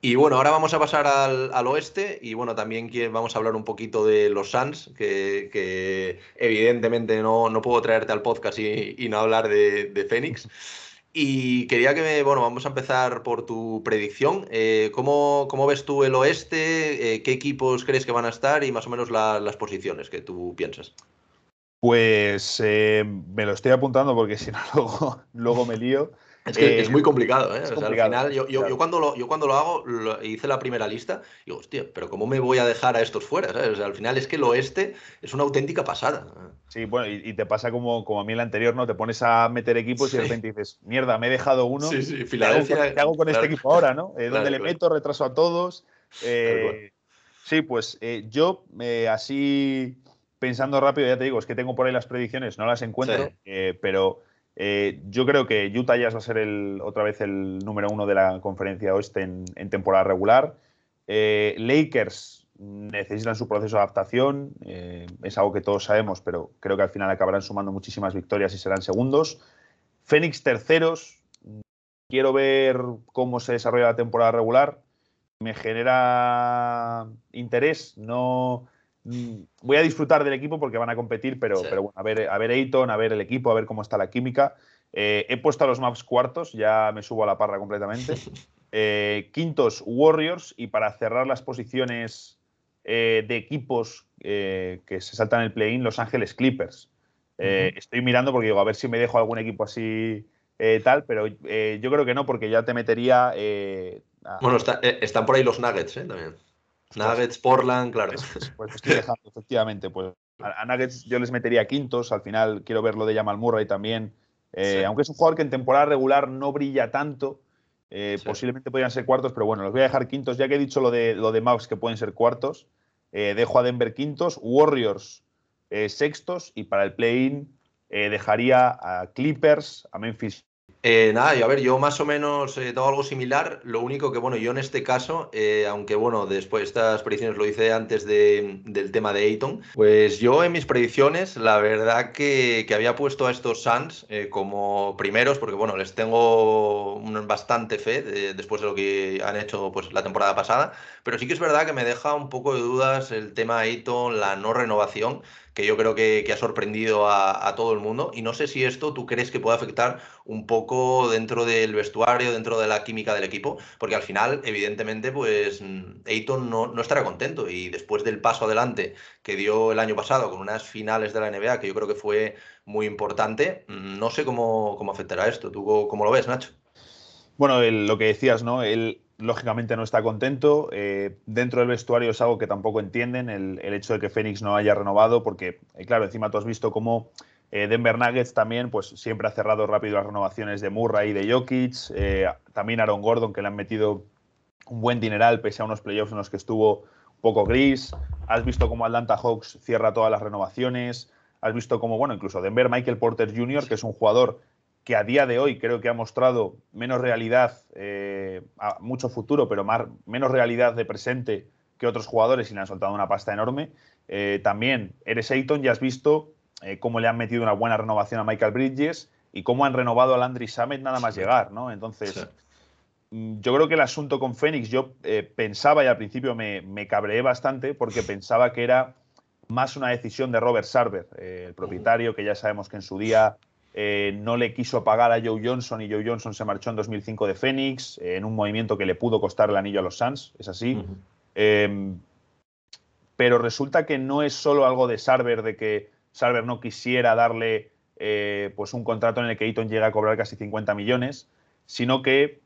Y bueno, ahora vamos a pasar al, oeste y bueno, también vamos a hablar un poquito de los Suns, que, evidentemente no, no, puedo traerte al podcast y, no hablar de, de Phoenix. Y quería que, me, bueno, vamos a empezar por tu predicción. Eh, ¿cómo, ves tú el oeste? Eh, ¿Qué equipos crees que van a estar y más o menos las posiciones que tú piensas? Pues eh, me lo estoy apuntando porque si no luego, luego me lío. Es que es muy complicado, ¿eh? al final, yo, cuando lo, yo cuando lo hago, hice la primera lista, digo, hostia, pero ¿cómo me voy a dejar a estos fuera? al final es que el oeste es una auténtica pasada. Sí, bueno, y, te pasa como, como a mí el anterior, ¿no? Te pones a meter equipos y de repente dices, mierda, me he dejado uno. Sí, sí, Filadelfia. ¿Qué hago, con este equipo ahora, no? Eh, ¿Dónde le meto? Retraso a todos. Eh, sí, pues yo así pensando rápido, ya te digo, es que tengo por ahí las predicciones, no las encuentro, pero eh, yo creo que Utah Jazz va a ser otra vez el número uno de la conferencia oeste en, temporada regular. Eh, Lakers necesitan su proceso de adaptación, eh, es algo que todos sabemos, pero creo que al final acabarán sumando muchísimas victorias y serán segundos. Phoenix terceros, quiero ver cómo se desarrolla la temporada regular. Me genera interés, no, voy a disfrutar del equipo porque van a competir, pero, pero bueno, a ver, a ver Ayton, a ver el equipo, a ver cómo está la química. Eh, he puesto a los maps cuartos, ya me subo a la parra completamente. Eh, quintos, Warriors. Y para cerrar las posiciones eh, de equipos que se saltan el play-in, Los Ángeles Clippers. Estoy mirando porque digo, a ver si me dejo algún equipo así tal, pero yo creo que no, porque ya te metería. A... Bueno, está, están por ahí los Nuggets, ¿eh? También. Nuggets, Portland, claro. Pues, pues estoy dejando, efectivamente. Pues a, Nuggets yo les metería quintos. Al final quiero ver lo de Jamal Murray también. Sí. Aunque es un jugador que en temporada regular no brilla tanto. Sí. Posiblemente podrían ser cuartos, pero bueno, los voy a dejar quintos. Ya que he dicho lo de, lo de Mavs que pueden ser cuartos, dejo a Denver quintos. Warriors eh, sextos y para el play-in eh, dejaría a Clippers, a Memphis. Eh, nada, yo a ver, yo más o menos he dado algo similar. Lo único que, bueno, yo en este caso, eh, aunque bueno, después estas predicciones lo hice antes de, del tema de Ayton, pues yo en mis predicciones, la verdad que, que había puesto a estos Suns eh, como primeros, porque bueno, les tengo bastante fe de, después de lo que han hecho pues la temporada pasada, pero sí que es verdad que me deja un poco de dudas el tema Ayton, la no renovación que yo creo que, ha sorprendido a, todo el mundo. Y no sé si esto tú crees que puede afectar un poco dentro del vestuario, dentro de la química del equipo, porque al final, evidentemente, pues Ayton no, estará contento. Y después del paso adelante que dio el año pasado con unas finales de la NBA, que yo creo que fue muy importante, no sé cómo, cómo afectará esto. ¿Tú cómo lo ves, Nacho? Bueno, lo que decías, ¿no? El, lógicamente no está contento. Eh, dentro del vestuario es algo que tampoco entienden, el, el hecho de que Phoenix no haya renovado, porque, eh, claro, encima tú has visto cómo eh, Denver Nuggets también, pues siempre ha cerrado rápido las renovaciones de Murray y de Jokic, también Aaron Gordon, que le han metido un buen dineral pese a unos playoffs en los que estuvo un poco gris. Has visto cómo Atlanta Hawks cierra todas las renovaciones. Has visto cómo, bueno, incluso Denver Michael Porter Jr., que es un jugador que a día de hoy creo que ha mostrado menos realidad, eh, mucho futuro, pero más, menos realidad de presente que otros jugadores y le han soltado una pasta enorme. Eh, también eres Ayton, ya has visto eh, cómo le han metido una buena renovación a Michael Bridges y cómo han renovado a Landry Summit nada más llegar, ¿no? Entonces, sí. yo creo que el asunto con Phoenix, yo pensaba y al principio me, me, cabreé bastante porque pensaba que era más una decisión de Robert Sarver, el propietario, que ya sabemos que en su día eh, no le quiso pagar a Joe Johnson y Joe Johnson se marchó en 2005 de Phoenix eh, en un movimiento que le pudo costar el anillo a los Suns, es así. Uh -huh. eh, pero resulta que no es solo algo de Sarver, de que Sarver no quisiera darle eh, pues un contrato en el que Eaton llega a cobrar casi 50 millones, sino que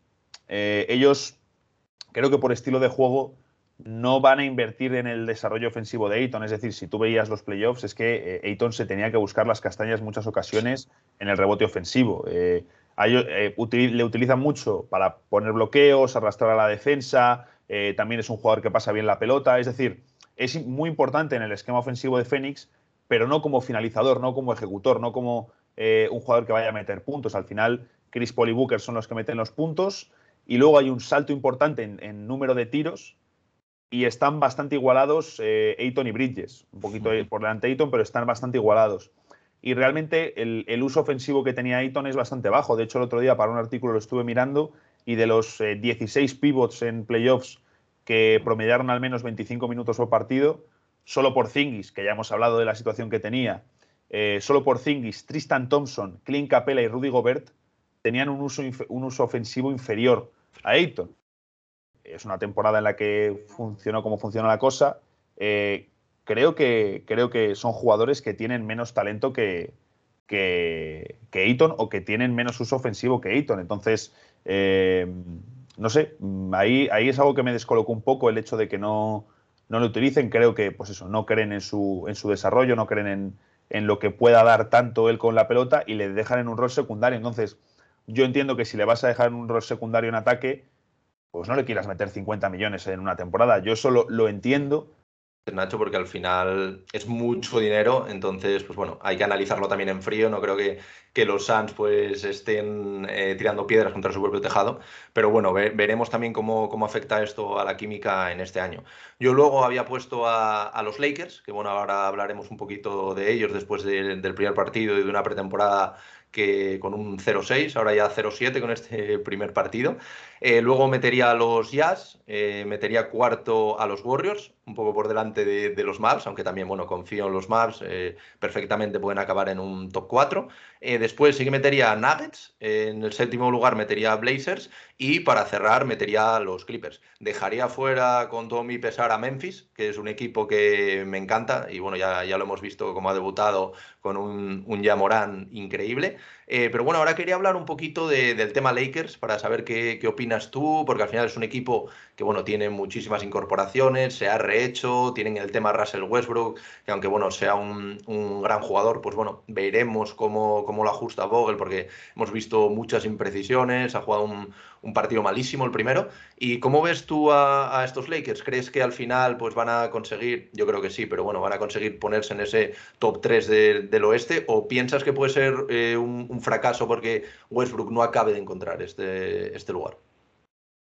ellos, creo que por estilo de juego, no van a invertir en el desarrollo ofensivo de Ayton. Es decir, si tú veías los playoffs, es que eh, Ayton se tenía que buscar las castañas muchas ocasiones en el rebote ofensivo. Eh, eh, le utilizan mucho para poner bloqueos, arrastrar a la defensa. Eh, también es un jugador que pasa bien la pelota. Es decir, es muy importante en el esquema ofensivo de Phoenix, pero no como finalizador, no como ejecutor, no como un jugador que vaya a meter puntos. Al final, Chris Paul y Booker son los que meten los puntos. Y luego hay un salto importante en número de tiros y están bastante igualados eh, Ayton y Bridges. Un poquito por delante Ayton, pero están bastante igualados. Y realmente el, el, uso ofensivo que tenía Ayton es bastante bajo. De hecho, el otro día para un artículo lo estuve mirando y de los eh, 16 pivots en playoffs que promediaron al menos 25 minutos por partido, solo por Zingis, que ya hemos hablado de la situación que tenía, eh, solo por Zingis, Tristan Thompson, Clint Capella y Rudy Gobert tenían un uso, un uso ofensivo inferior a Ayton es una temporada en la que funcionó como funciona la cosa. Eh, creo, que, creo que son jugadores que tienen menos talento que, que, que Eaton o que tienen menos uso ofensivo que Eaton. Entonces, eh, no sé, ahí, ahí es algo que me descolocó un poco el hecho de que no, no lo utilicen. Creo que, pues eso, no creen en su, en su desarrollo, no creen en, en lo que pueda dar tanto él con la pelota y le dejan en un rol secundario. Entonces, yo entiendo que si le vas a dejar en un rol secundario en ataque, pues no le quieras meter 50 millones en una temporada. Yo solo lo entiendo. Nacho, porque al final es mucho dinero, entonces, pues bueno, hay que analizarlo también en frío. No creo que, que los Suns pues estén eh, tirando piedras contra su propio tejado, pero bueno, ve, veremos también cómo, cómo, afecta esto a la química en este año. Yo luego había puesto a, los Lakers, que bueno, ahora hablaremos un poquito de ellos después de, del primer partido y de una pretemporada que con un 0-6, ahora ya 0-7 con este primer partido. Eh, luego metería a los Jazz, eh, metería cuarto a los Warriors, un poco por delante de, los Mavs, aunque también, bueno, confío en los Mavs, eh, perfectamente pueden acabar en un top 4. después sí que metería a Nuggets, en el séptimo lugar metería a Blazers Y para cerrar, metería a los Clippers. Dejaría fuera con todo mi pesar a Memphis, que es un equipo que me encanta. Y bueno, ya, ya lo hemos visto como ha debutado con un, un Yamorán increíble. Pero bueno, ahora quería hablar un poquito del tema Lakers para saber qué, qué, opinas tú, porque al final es un equipo que bueno, tiene muchísimas incorporaciones, se ha rehecho, tienen el tema Russell Westbrook, que aunque bueno, sea un, gran jugador, pues bueno, veremos cómo, lo ajusta Vogel, porque hemos visto muchas imprecisiones, ha jugado un, partido malísimo el primero. ¿Y cómo ves tú a, estos Lakers? ¿Crees que al final pues van a conseguir, yo creo que sí, pero bueno, van a conseguir ponerse en ese top 3 de, del oeste? ¿O piensas que puede ser eh, un, un, fracaso porque Westbrook no acabe de encontrar este, este lugar?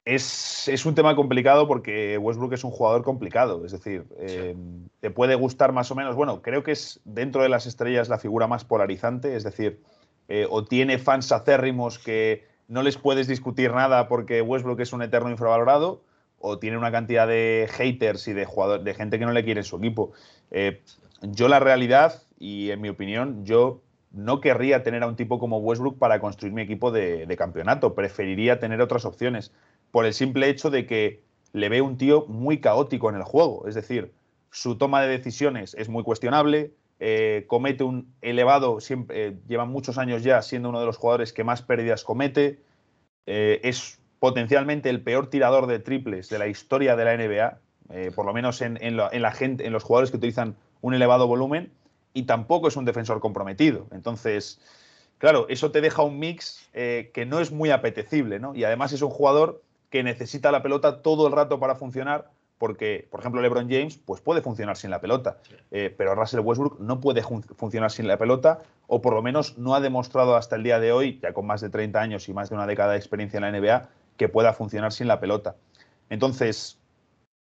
Es, es, un tema complicado porque Westbrook es un jugador complicado, es decir, eh, sí. te puede gustar más o menos, bueno, creo que es dentro de las estrellas la figura más polarizante, es decir, eh, o tiene fans acérrimos que no les puedes discutir nada porque Westbrook es un eterno infravalorado, o tiene una cantidad de haters y de, jugador, de gente que no le quiere en su equipo. Eh, yo la realidad, y en mi opinión, yo no querría tener a un tipo como Westbrook para construir mi equipo de, de, campeonato. Preferiría tener otras opciones por el simple hecho de que le veo un tío muy caótico en el juego. Es decir, su toma de decisiones es muy cuestionable, eh, comete un elevado, siempre, eh, lleva muchos años ya siendo uno de los jugadores que más pérdidas comete, eh, es potencialmente el peor tirador de triples de la historia de la NBA, por lo menos en, en, la, en, la gente, en los jugadores que utilizan un elevado volumen, y tampoco es un defensor comprometido. Entonces, claro, eso te deja un mix que no es muy apetecible, ¿no? Y además es un jugador que necesita la pelota todo el rato para funcionar, porque, por ejemplo, LeBron James pues puede funcionar sin la pelota, eh, pero Russell Westbrook no puede funcionar sin la pelota, o por lo menos no ha demostrado hasta el día de hoy, ya con más de 30 años y más de una década de experiencia en la NBA, que pueda funcionar sin la pelota. Entonces,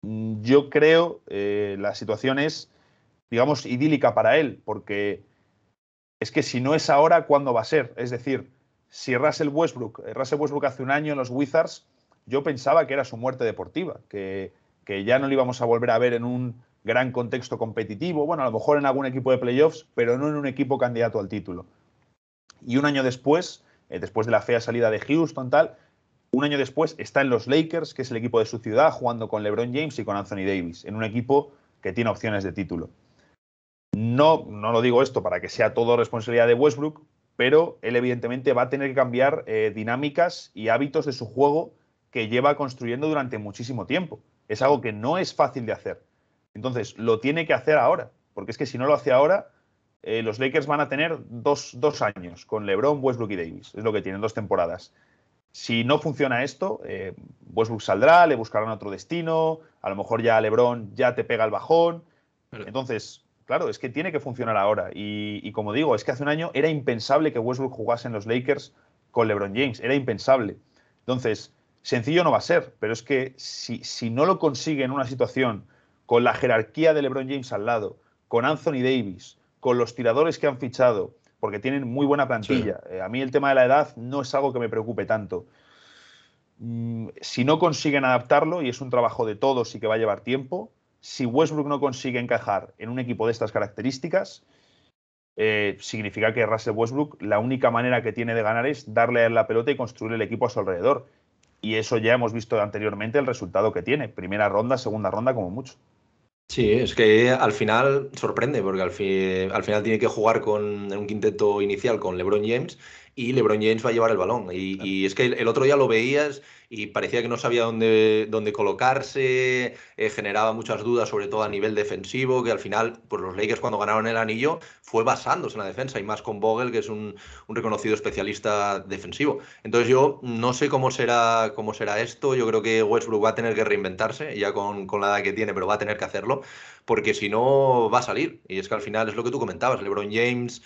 mm, yo creo eh, la situación es, digamos, idílica para él, porque es que si no es ahora, ¿cuándo va a ser? Es decir, si Russell Westbrook, eh, Russell Westbrook hace un año en los Wizards, yo pensaba que era su muerte deportiva, que que ya no lo íbamos a volver a ver en un gran contexto competitivo, bueno, a lo mejor en algún equipo de playoffs, pero no en un equipo candidato al título. Y un año después, eh, después de la fea salida de Houston, tal, un año después está en los Lakers, que es el equipo de su ciudad, jugando con LeBron James y con Anthony Davis, en un equipo que tiene opciones de título. No, no lo digo esto para que sea todo responsabilidad de Westbrook, pero él evidentemente va a tener que cambiar eh, dinámicas y hábitos de su juego que lleva construyendo durante muchísimo tiempo. Es algo que no es fácil de hacer. Entonces, lo tiene que hacer ahora, porque es que si no lo hace ahora, eh, los Lakers van a tener dos, dos, años con LeBron, Westbrook y Davis. Es lo que tienen, dos temporadas. Si no funciona esto, eh, Westbrook saldrá, le buscarán otro destino, a lo mejor ya LeBron ya te pega el bajón. Entonces, claro, es que tiene que funcionar ahora. Y, y como digo, es que hace un año era impensable que Westbrook jugase en los Lakers con LeBron James, era impensable. Entonces, Sencillo no va a ser, pero es que si, si, no lo consigue en una situación con la jerarquía de LeBron James al lado, con Anthony Davis, con los tiradores que han fichado, porque tienen muy buena plantilla. Sí. Eh, a mí el tema de la edad no es algo que me preocupe tanto. Mm, si no consiguen adaptarlo, y es un trabajo de todos y que va a llevar tiempo, si Westbrook no consigue encajar en un equipo de estas características, eh, significa que Russell Westbrook la única manera que tiene de ganar es darle a la pelota y construir el equipo a su alrededor y eso ya hemos visto anteriormente el resultado que tiene. Primera ronda, segunda ronda como mucho. Sí, es que al final sorprende, porque al, fi al final tiene que jugar con un quinteto inicial con LeBron James y LeBron James va a llevar el balón. Y, y es que el, el, otro día lo veías y parecía que no sabía dónde, dónde colocarse, eh, generaba muchas dudas, sobre todo a nivel defensivo, que al final, pues los Lakers cuando ganaron el anillo fue basándose en la defensa y más con Vogel, que es un, un reconocido especialista defensivo. Entonces yo no sé cómo será, cómo será esto, yo creo que Westbrook va a tener que reinventarse, ya con, con la edad que tiene, pero va a tener que hacerlo, porque si no va a salir. Y es que al final es lo que tú comentabas, LeBron James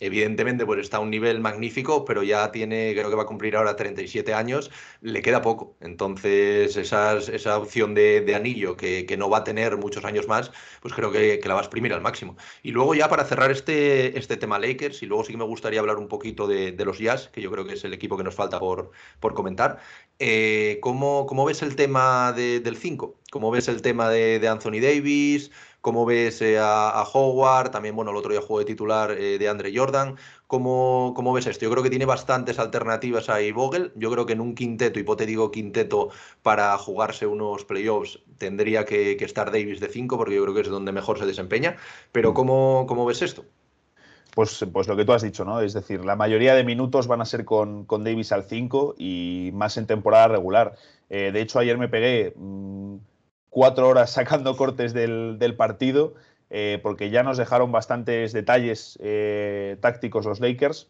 evidentemente pues está a un nivel magnífico, pero ya tiene, creo que va a cumplir ahora 37 años, le queda poco. Entonces, esas, esa opción de, anillo que, que, no va a tener muchos años más, pues creo que, que, la va a exprimir al máximo. Y luego ya para cerrar este, este tema Lakers, y luego sí que me gustaría hablar un poquito de, los Jazz, que yo creo que es el equipo que nos falta por, por comentar. Eh, ¿cómo, ¿cómo, ves el tema de, del 5? ¿Cómo ves el tema de Anthony Davis? ¿Cómo ves eh, a, Howard? También, bueno, el otro día jugó de titular eh, de Andre Jordan. ¿Cómo, ¿Cómo, ves esto? Yo creo que tiene bastantes alternativas ahí Vogel. Yo creo que en un quinteto, hipotético quinteto, para jugarse unos playoffs, tendría que, estar Davis de 5, porque yo creo que es donde mejor se desempeña. Pero. ¿cómo, cómo ves esto? Pues, pues, lo que tú has dicho, ¿no? Es decir, la mayoría de minutos van a ser con, con Davis al 5 y más en temporada regular. Eh, de hecho, ayer me pegué mm, cuatro horas sacando cortes del, partido eh, porque ya nos dejaron bastantes detalles eh, tácticos los Lakers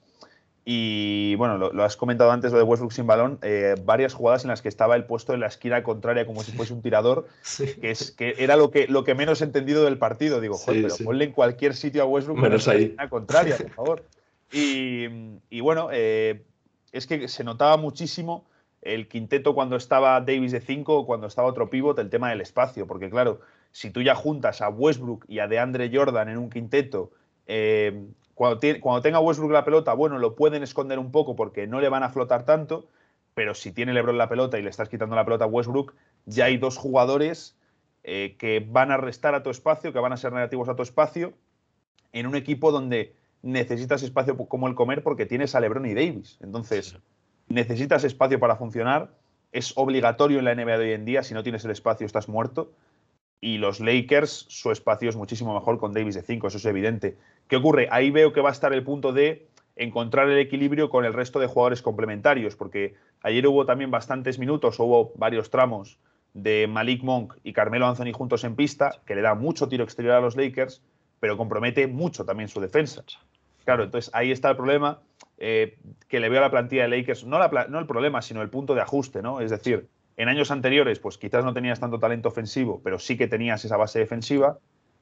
y bueno, lo, has comentado antes, lo de Westbrook sin balón, eh, varias jugadas en las que estaba el puesto en la esquina contraria como si fuese un tirador, que, es, que era lo que, lo que menos he entendido del partido. Digo, joder, pero ponle en cualquier sitio a Westbrook menos ahí. En la contraria, por favor. Y, bueno, eh, es que se notaba muchísimo el quinteto cuando estaba Davis de 5 o cuando estaba otro pivot, el tema del espacio, porque claro, si tú ya juntas a Westbrook y a DeAndre Jordan en un quinteto, eh, cuando, tenga Westbrook la pelota, bueno, lo pueden esconder un poco porque no le van a flotar tanto, pero si tiene LeBron la pelota y le estás quitando la pelota a Westbrook, ya hay dos jugadores eh, que van a restar a tu espacio, que van a ser negativos a tu espacio, en un equipo donde necesitas espacio como el comer porque tienes a LeBron y Davis. Entonces, necesitas espacio para funcionar. Es obligatorio en la NBA de hoy en día. Si no tienes el espacio, estás muerto. Y los Lakers, su espacio es muchísimo mejor con Davis de 5, eso es evidente. ¿Qué ocurre? Ahí veo que va a estar el punto de encontrar el equilibrio con el resto de jugadores complementarios, porque ayer hubo también bastantes minutos, hubo varios tramos de Malik Monk y Carmelo Anthony juntos en pista, que le da mucho tiro exterior a los Lakers, pero compromete mucho también su defensa. Claro, entonces ahí está el problema eh, que le veo a la plantilla de Lakers, no, no el problema, sino el punto de ajuste, ¿no? Es decir, en años anteriores, pues quizás no tenías tanto talento ofensivo, pero sí que tenías esa base defensiva,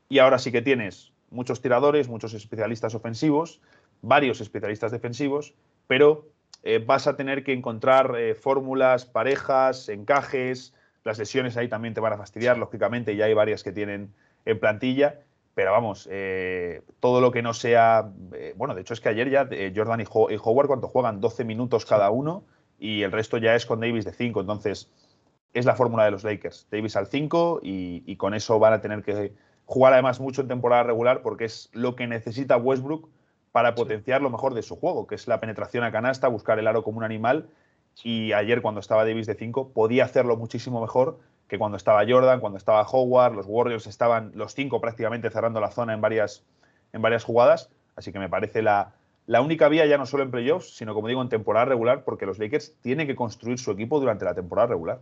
y ahora sí que tienes muchos tiradores, muchos especialistas ofensivos, varios especialistas defensivos, pero eh, vas a tener que encontrar eh, fórmulas, parejas, encajes, las lesiones ahí también te van a fastidiar, lógicamente, ya hay varias que tienen en plantilla, pero vamos, eh, todo lo que no sea, bueno, de hecho es que ayer ya Jordan y, Howard cuando juegan 12 minutos cada uno y el resto ya es con Davis de 5, entonces es la fórmula de los Lakers, Davis al 5 y con eso van a tener que jugar además mucho en temporada regular porque es lo que necesita Westbrook para potenciar lo mejor de su juego, que es la penetración a canasta, buscar el aro como un animal. Y ayer cuando estaba Davis de 5 podía hacerlo muchísimo mejor que cuando estaba Jordan, cuando estaba Howard, los Warriors estaban los cinco prácticamente cerrando la zona en varias, en varias jugadas. Así que me parece la, la única vía ya no solo en playoffs, sino como digo en temporada regular, porque los Lakers tienen que construir su equipo durante la temporada regular.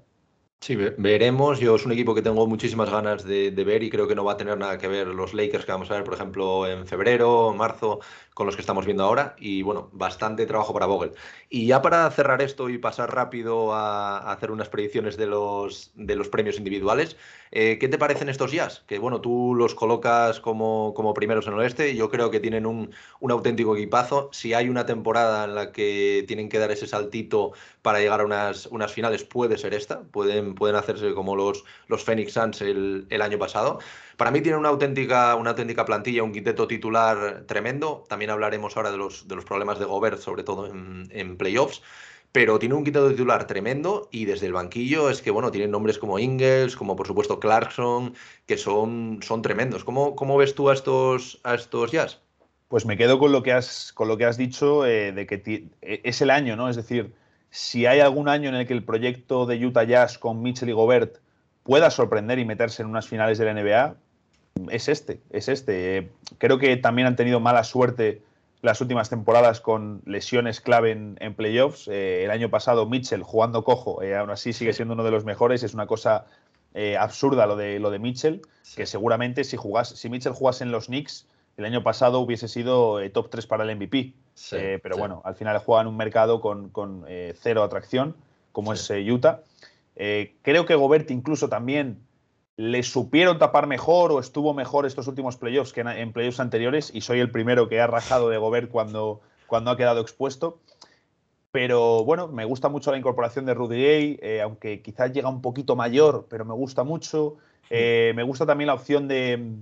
Sí, veremos. Yo es un equipo que tengo muchísimas ganas de, ver y creo que no va a tener nada que ver los Lakers que vamos a ver, por ejemplo, en febrero, marzo, con los que estamos viendo ahora. Y bueno, bastante trabajo para Vogel. Y ya para cerrar esto y pasar rápido a, hacer unas predicciones de los, de los premios individuales, eh, ¿qué te parecen estos Jazz? Que bueno, tú los colocas como, como primeros en el oeste. Yo creo que tienen un, un, auténtico equipazo. Si hay una temporada en la que tienen que dar ese saltito para llegar a unas, unas finales, puede ser esta. Pueden, pueden hacerse como los, los Phoenix Suns el, el año pasado. Para mí tienen una auténtica, una auténtica plantilla, un quinteto titular tremendo. También hablaremos ahora de los, de los problemas de Gobert, sobre todo en, en playoffs pero tiene un quinteto titular tremendo y desde el banquillo es que, bueno, tienen nombres como Ingles, como por supuesto Clarkson, que son, son tremendos. ¿Cómo, ¿Cómo, ves tú a estos, a estos Jazz? Pues me quedo con lo que has, con lo que has dicho eh, de que e, es el año, ¿no? Es decir, si hay algún año en el que el proyecto de Utah Jazz con Mitchell y Gobert pueda sorprender y meterse en unas finales de la NBA, es este, es este. Creo que también han tenido mala suerte las últimas temporadas con lesiones clave en, playoffs. Eh, el año pasado Mitchell jugando cojo, eh, aún así sigue siendo uno de los mejores. Es una cosa eh, absurda lo de, lo de Mitchell, que seguramente si, jugase, si Mitchell jugase en los Knicks, el año pasado hubiese sido top 3 para el MVP. pero bueno, al final juega en un mercado con, con cero atracción, como es Utah. creo que Gobert incluso también le supieron tapar mejor o estuvo mejor estos últimos playoffs que en, playoffs anteriores y soy el primero que ha rajado de Gobert cuando, cuando ha quedado expuesto. Pero bueno, me gusta mucho la incorporación de Rudy Gay, eh, aunque quizás llega un poquito mayor, pero me gusta mucho. Eh, me gusta también la opción de,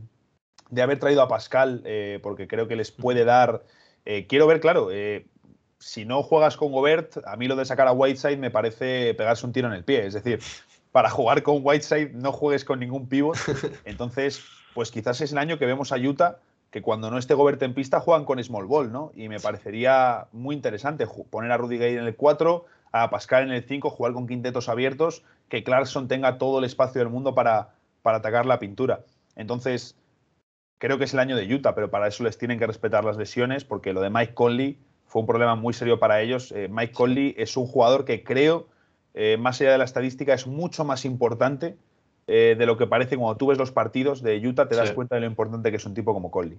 de haber traído a Pascal, eh, porque creo que les puede dar. quiero ver, claro, si no juegas con Gobert, a mí lo de sacar a Whiteside me parece pegarse un tiro en el pie. Es decir, para jugar con Whiteside no juegues con ningún pivot. Entonces, pues quizás es el año que vemos a Utah que cuando no esté Gobert en pista juegan con small ball, ¿no? Y me parecería muy interesante poner a Rudy Gay en el 4, a Pascal en el 5, jugar con quintetos abiertos, que Clarkson tenga todo el espacio del mundo para, para atacar la pintura. Entonces, creo que es el año de Utah, pero para eso les tienen que respetar las lesiones, porque lo de Mike Conley fue un problema muy serio para ellos. Eh, Mike Conley es un jugador que creo, eh, más allá de la estadística, es mucho más importante eh, de lo que parece. Cuando tú ves los partidos de Utah, te das cuenta de lo importante que es un tipo como Conley.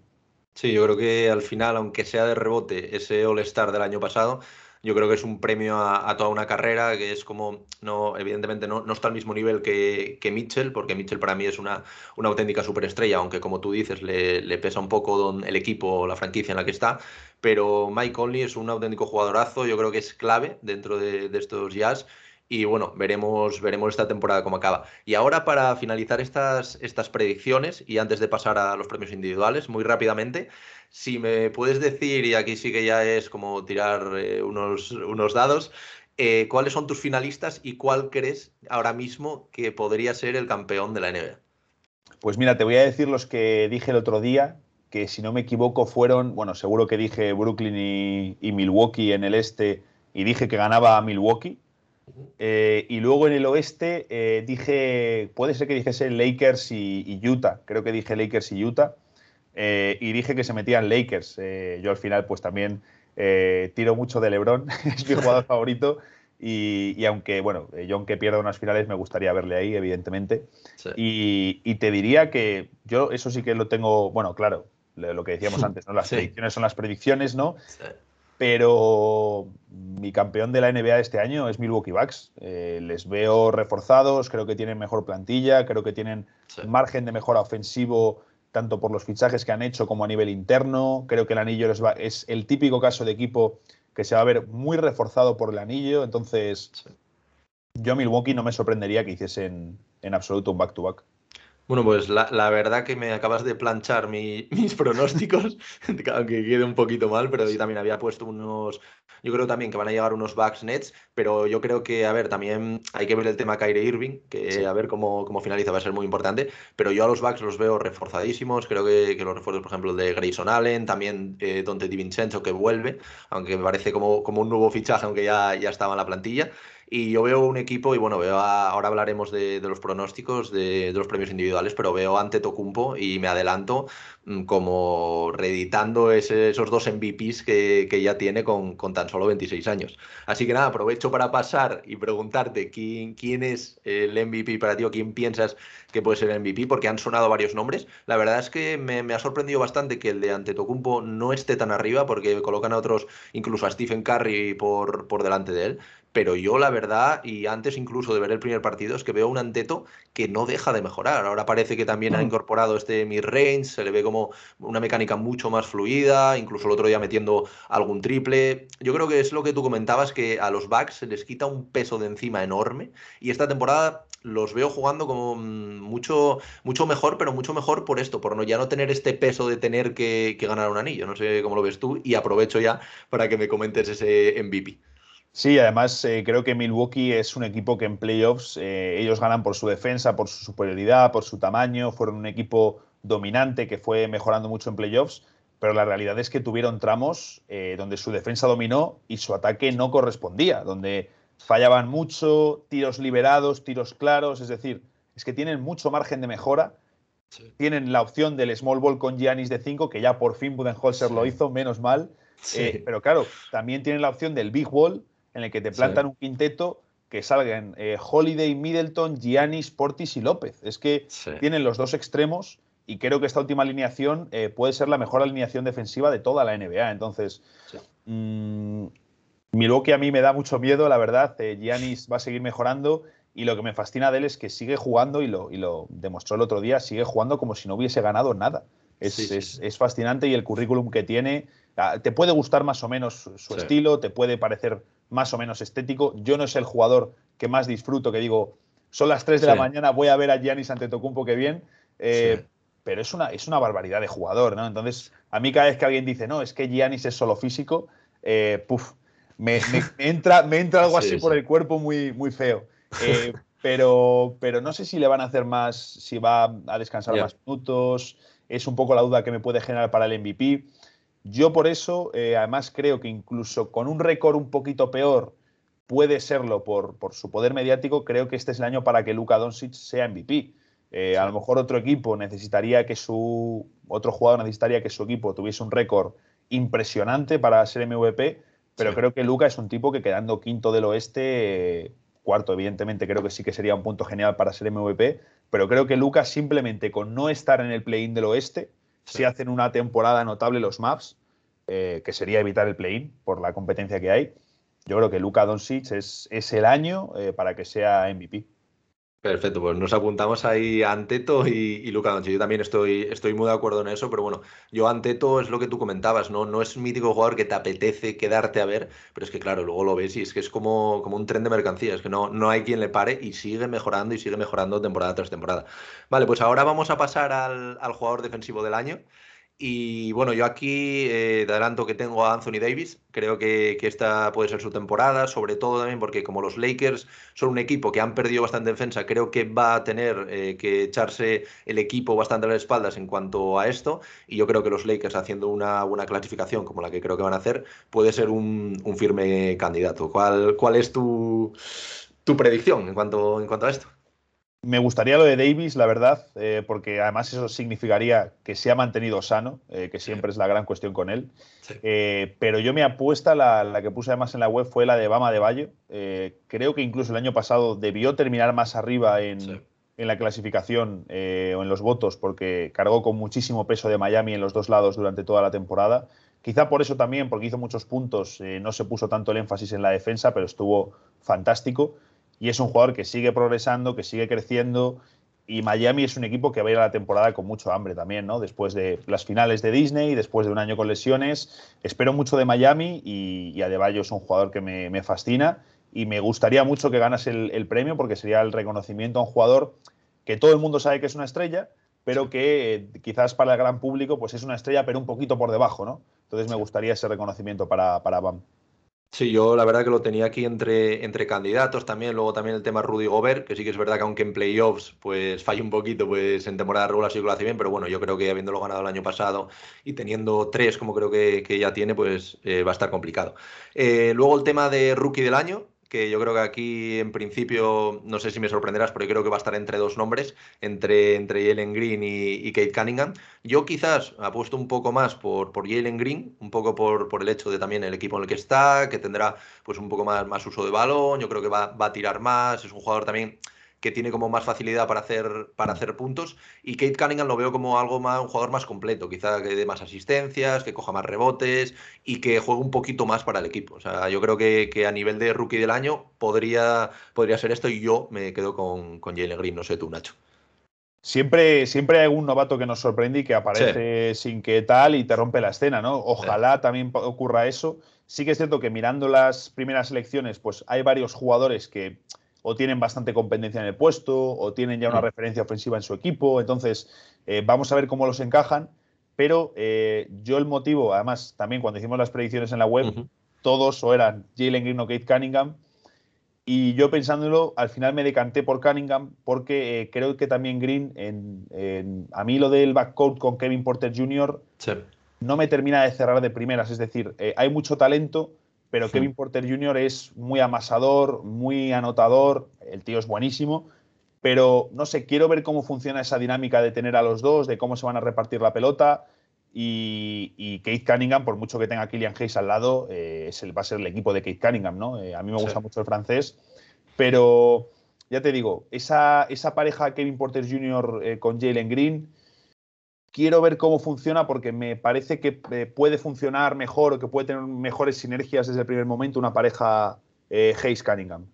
Sí, yo creo que al final, aunque sea de rebote, ese All-Star del año pasado, yo creo que es un premio a, toda una carrera que es como, no, evidentemente no, no está al mismo nivel que, que, Mitchell, porque Mitchell para mí es una, una auténtica superestrella, aunque como tú dices, le, le pesa un poco el equipo, la franquicia en la que está, pero Mike Conley es un auténtico jugadorazo, yo creo que es clave dentro de, de estos jazz y bueno, veremos, veremos esta temporada cómo acaba. Y ahora para finalizar estas, estas predicciones y antes de pasar a los premios individuales, muy rápidamente, si me puedes decir, y aquí sí que ya es como tirar eh, unos, unos dados, eh, ¿cuáles son tus finalistas y cuál crees ahora mismo que podría ser el campeón de la NBA? Pues mira, te voy a decir los que dije el otro día, que si no me equivoco fueron, bueno, seguro que dije Brooklyn y, y Milwaukee en el este y dije que ganaba a Milwaukee eh, y luego en el oeste eh, dije, puede ser que dijese Lakers y, Utah, creo que dije Lakers y Utah, eh, y dije que se metían Lakers. yo al final pues también tiro mucho de Lebron, es mi jugador favorito, y, aunque, bueno, yo aunque pierda unas finales me gustaría verle ahí, evidentemente. Y, te diría que yo eso sí que lo tengo, bueno, claro, lo que decíamos antes, ¿no? Las predicciones son las predicciones, ¿no? Pero mi campeón de la NBA este año es Milwaukee Bucks. Eh, les veo reforzados, creo que tienen mejor plantilla, creo que tienen margen de mejora ofensivo tanto por los fichajes que han hecho como a nivel interno. Creo que el anillo es el típico caso de equipo que se va a ver muy reforzado por el anillo. Entonces, yo a Milwaukee no me sorprendería que hiciesen en absoluto un back-to-back. back to back bueno, pues la, verdad que me acabas de planchar mis pronósticos, aunque quede un poquito mal, pero yo también había puesto unos, yo creo también que van a llegar unos backs nets, pero yo creo que, a ver, también hay que ver el tema Kyrie Irving, que a ver cómo, cómo, finaliza va a ser muy importante, pero yo a los backs los veo reforzadísimos, creo que, los refuerzos, por ejemplo, de Grayson Allen, también eh, Dante DiVincenzo que vuelve, aunque me parece como, como un nuevo fichaje, aunque ya, ya estaba en la plantilla, y yo veo un equipo, y bueno, veo ahora hablaremos de, los pronósticos de, los premios individuales, pero veo ante Tocumpo y me adelanto mm, como reeditando esos dos MVPs que, ya tiene con, tan solo 26 años. Así que nada, aprovecho para pasar y preguntarte quién, quién es el MVP para ti o quién piensas que puede ser el MVP, porque han sonado varios nombres. La verdad es que me, ha sorprendido bastante que el de Antetokounmpo no esté tan arriba, porque colocan a otros, incluso a Stephen Curry por, por delante de él pero yo la verdad, y antes incluso de ver el primer partido, es que veo un Anteto que no deja de mejorar. Ahora parece que también ha mm. incorporado este mid-range, se le ve como una mecánica mucho más fluida, incluso el otro día metiendo algún triple. Yo creo que es lo que tú comentabas, que a los backs se les quita un peso de encima enorme, y esta temporada los veo jugando como mm, mucho, mucho mejor, pero mucho mejor por esto, por no, ya no tener este peso de tener que, que ganar un anillo. No sé cómo lo ves tú, y aprovecho ya para que me comentes ese MVP. Sí, además eh, creo que Milwaukee es un equipo que en playoffs eh, ellos ganan por su defensa, por su superioridad, por su tamaño, fueron un equipo dominante que fue mejorando mucho en playoffs, pero la realidad es que tuvieron tramos eh, donde su defensa dominó y su ataque no correspondía, donde fallaban mucho, tiros liberados, tiros claros, es decir, es que tienen mucho margen de mejora. Tienen la opción del small ball con Giannis de 5, que ya por fin Budenholzer lo hizo, menos mal. pero claro, también tienen la opción del big wall, en el que te plantan un quinteto que salgan eh, Holiday, Middleton, Giannis, Portis y López. Es que tienen los dos extremos y creo que esta última alineación eh, puede ser la mejor alineación defensiva de toda la NBA. Entonces, mmm, Milwaukee a mí me da mucho miedo, la verdad. Eh, Giannis va a seguir mejorando y lo que me fascina de él es que sigue jugando y lo, y lo demostró el otro día, sigue jugando como si no hubiese ganado nada. Es, es fascinante y el currículum que tiene Ah, te puede gustar más o menos su estilo, te puede parecer más o menos estético. Yo no es el jugador que más disfruto, que digo, son las 3 de la mañana, voy a ver a Giannis Antetokounmpo, que bien. Eh, pero es una, es una barbaridad de jugador, ¿no? Entonces, a mí cada vez que alguien dice, no, es que Giannis es solo físico, eh, me, entra, me entra algo así por el cuerpo muy, muy feo. Eh, pero, pero no sé si le van a hacer más, si va a descansar más minutos. Es un poco la duda que me puede generar para el MVP. Yo por eso, eh, además creo que incluso con un récord un poquito peor, puede serlo por, por su poder mediático, creo que este es el año para que Luka Doncic sea MVP. Eh, A lo mejor otro equipo necesitaría que su otro jugador necesitaría que su equipo tuviese un récord impresionante para ser MVP, pero Sí. creo que Luka es un tipo que quedando quinto del oeste, eh, cuarto evidentemente creo que sí que sería un punto genial para ser MVP, pero creo que Luka simplemente con no estar en el play-in del oeste, Si hacen una temporada notable los maps, eh, que sería evitar el play-in por la competencia que hay, yo creo que Luka Doncic es, es el año eh, para que sea MVP. Perfecto, pues nos apuntamos ahí a Anteto y, Luka Doncic. Yo también estoy, estoy muy de acuerdo en eso, pero bueno, yo Anteto es lo que tú comentabas, ¿no? No es un mítico jugador que te apetece quedarte a ver, pero es que claro, luego lo ves y es que es como, como un tren de mercancías, que no, no hay quien le pare y sigue mejorando y sigue mejorando temporada tras temporada. Vale, pues ahora vamos a pasar al, al jugador defensivo del año. Y bueno, yo aquí eh, adelanto que tengo a Anthony Davis. Creo que, que esta puede ser su temporada, sobre todo también porque como los Lakers son un equipo que han perdido bastante defensa, creo que va a tener eh, que echarse el equipo bastante a las espaldas en cuanto a esto. Y yo creo que los Lakers, haciendo una buena clasificación como la que creo que van a hacer, puede ser un, un firme candidato. ¿Cuál, cuál es tu, tu predicción en cuanto, en cuanto a esto? Me gustaría lo de Davis, la verdad, eh, porque además eso significaría que se ha mantenido sano, eh, que siempre es la gran cuestión con él. Sí. Eh, pero yo mi apuesta, la, la que puse además en la web, fue la de Bama de. Eh, creo que incluso el año pasado debió terminar más arriba en, Sí. en la clasificación o en los votos, porque cargó con muchísimo peso de Miami en los dos lados durante toda la temporada. Quizá por eso también, porque hizo muchos puntos, no se puso tanto el énfasis en la defensa, pero estuvo fantástico. Y es un jugador que sigue progresando, que sigue creciendo. Y Miami es un equipo que va a ir a la temporada con mucho hambre también, ¿no? Después de las finales de Disney, después de un año con lesiones. Espero mucho de Miami y, y Adebayo es un jugador que me, me fascina. Y me gustaría mucho que ganas el, el premio porque sería el reconocimiento a un jugador que todo el mundo sabe que es una estrella, pero que eh, quizás para el gran público pues es una estrella, pero un poquito por debajo, ¿no? Entonces me gustaría ese reconocimiento para, para Bam. Sí, yo la verdad que lo tenía aquí entre, entre candidatos también, luego también el tema Rudy Gobert, que sí que es verdad que aunque en playoffs pues falla un poquito, pues en temporada regular sí que lo hace bien, pero bueno, yo creo que habiéndolo ganado el año pasado y teniendo tres como creo que, que ya tiene, pues eh, va a estar complicado. Eh, luego el tema de rookie del año, que yo creo que aquí en principio, no sé si me sorprenderás, pero yo creo que va a estar entre dos nombres, entre, entre Jalen Green y, Kate Cunningham. Yo quizás apuesto un poco más por, por Jalen Green, un poco por, por el hecho de también el equipo en el que está, que tendrá pues un poco más, más uso de balón, yo creo que va, va a tirar más, es un jugador también que tiene como más facilidad para hacer, para hacer puntos. Y Kate Cunningham lo veo como algo más, un jugador más completo, quizá que dé más asistencias, que coja más rebotes y que juegue un poquito más para el equipo. O sea, yo creo que, que a nivel de rookie del año podría, podría ser esto y yo me quedo con, con Jalen Green, no sé tú, Nacho. Siempre, siempre hay algún novato que nos sorprende y que aparece sin que tal y te rompe la escena, ¿no? Ojalá también ocurra eso. Sí que es cierto que mirando las primeras elecciones, pues hay varios jugadores que o tienen bastante competencia en el puesto o tienen ya una Mm. referencia ofensiva en su equipo. Entonces, eh, vamos a ver cómo los encajan. Pero eh, yo el motivo, además, también cuando hicimos las predicciones en la web, todos o eran Jalen Green o Kate Cunningham. Y yo pensándolo, al final me decanté por Cunningham porque eh, creo que también Green, en, en- a mí lo del backcourt con Kevin Porter Jr. Sí. no me termina de cerrar de primeras. Es decir, hay mucho talento, pero Sí. Kevin Porter Jr. es muy amasador, muy anotador, el tío es buenísimo. Pero no sé, quiero ver cómo funciona esa dinámica de tener a los dos, de cómo se van a repartir la pelota. Y, y Kate Cunningham, por mucho que tenga a Killian Hayes al lado, eh, es el- va a ser el equipo de Kate Cunningham, ¿no? Eh, a mí me Sí. gusta mucho el francés, pero ya te digo, esa, esa pareja Kevin Porter Jr. eh, con Jalen Green, quiero ver cómo funciona porque me parece que eh, puede funcionar mejor o que puede tener mejores sinergias desde el primer momento una pareja eh, Hayes Cunningham.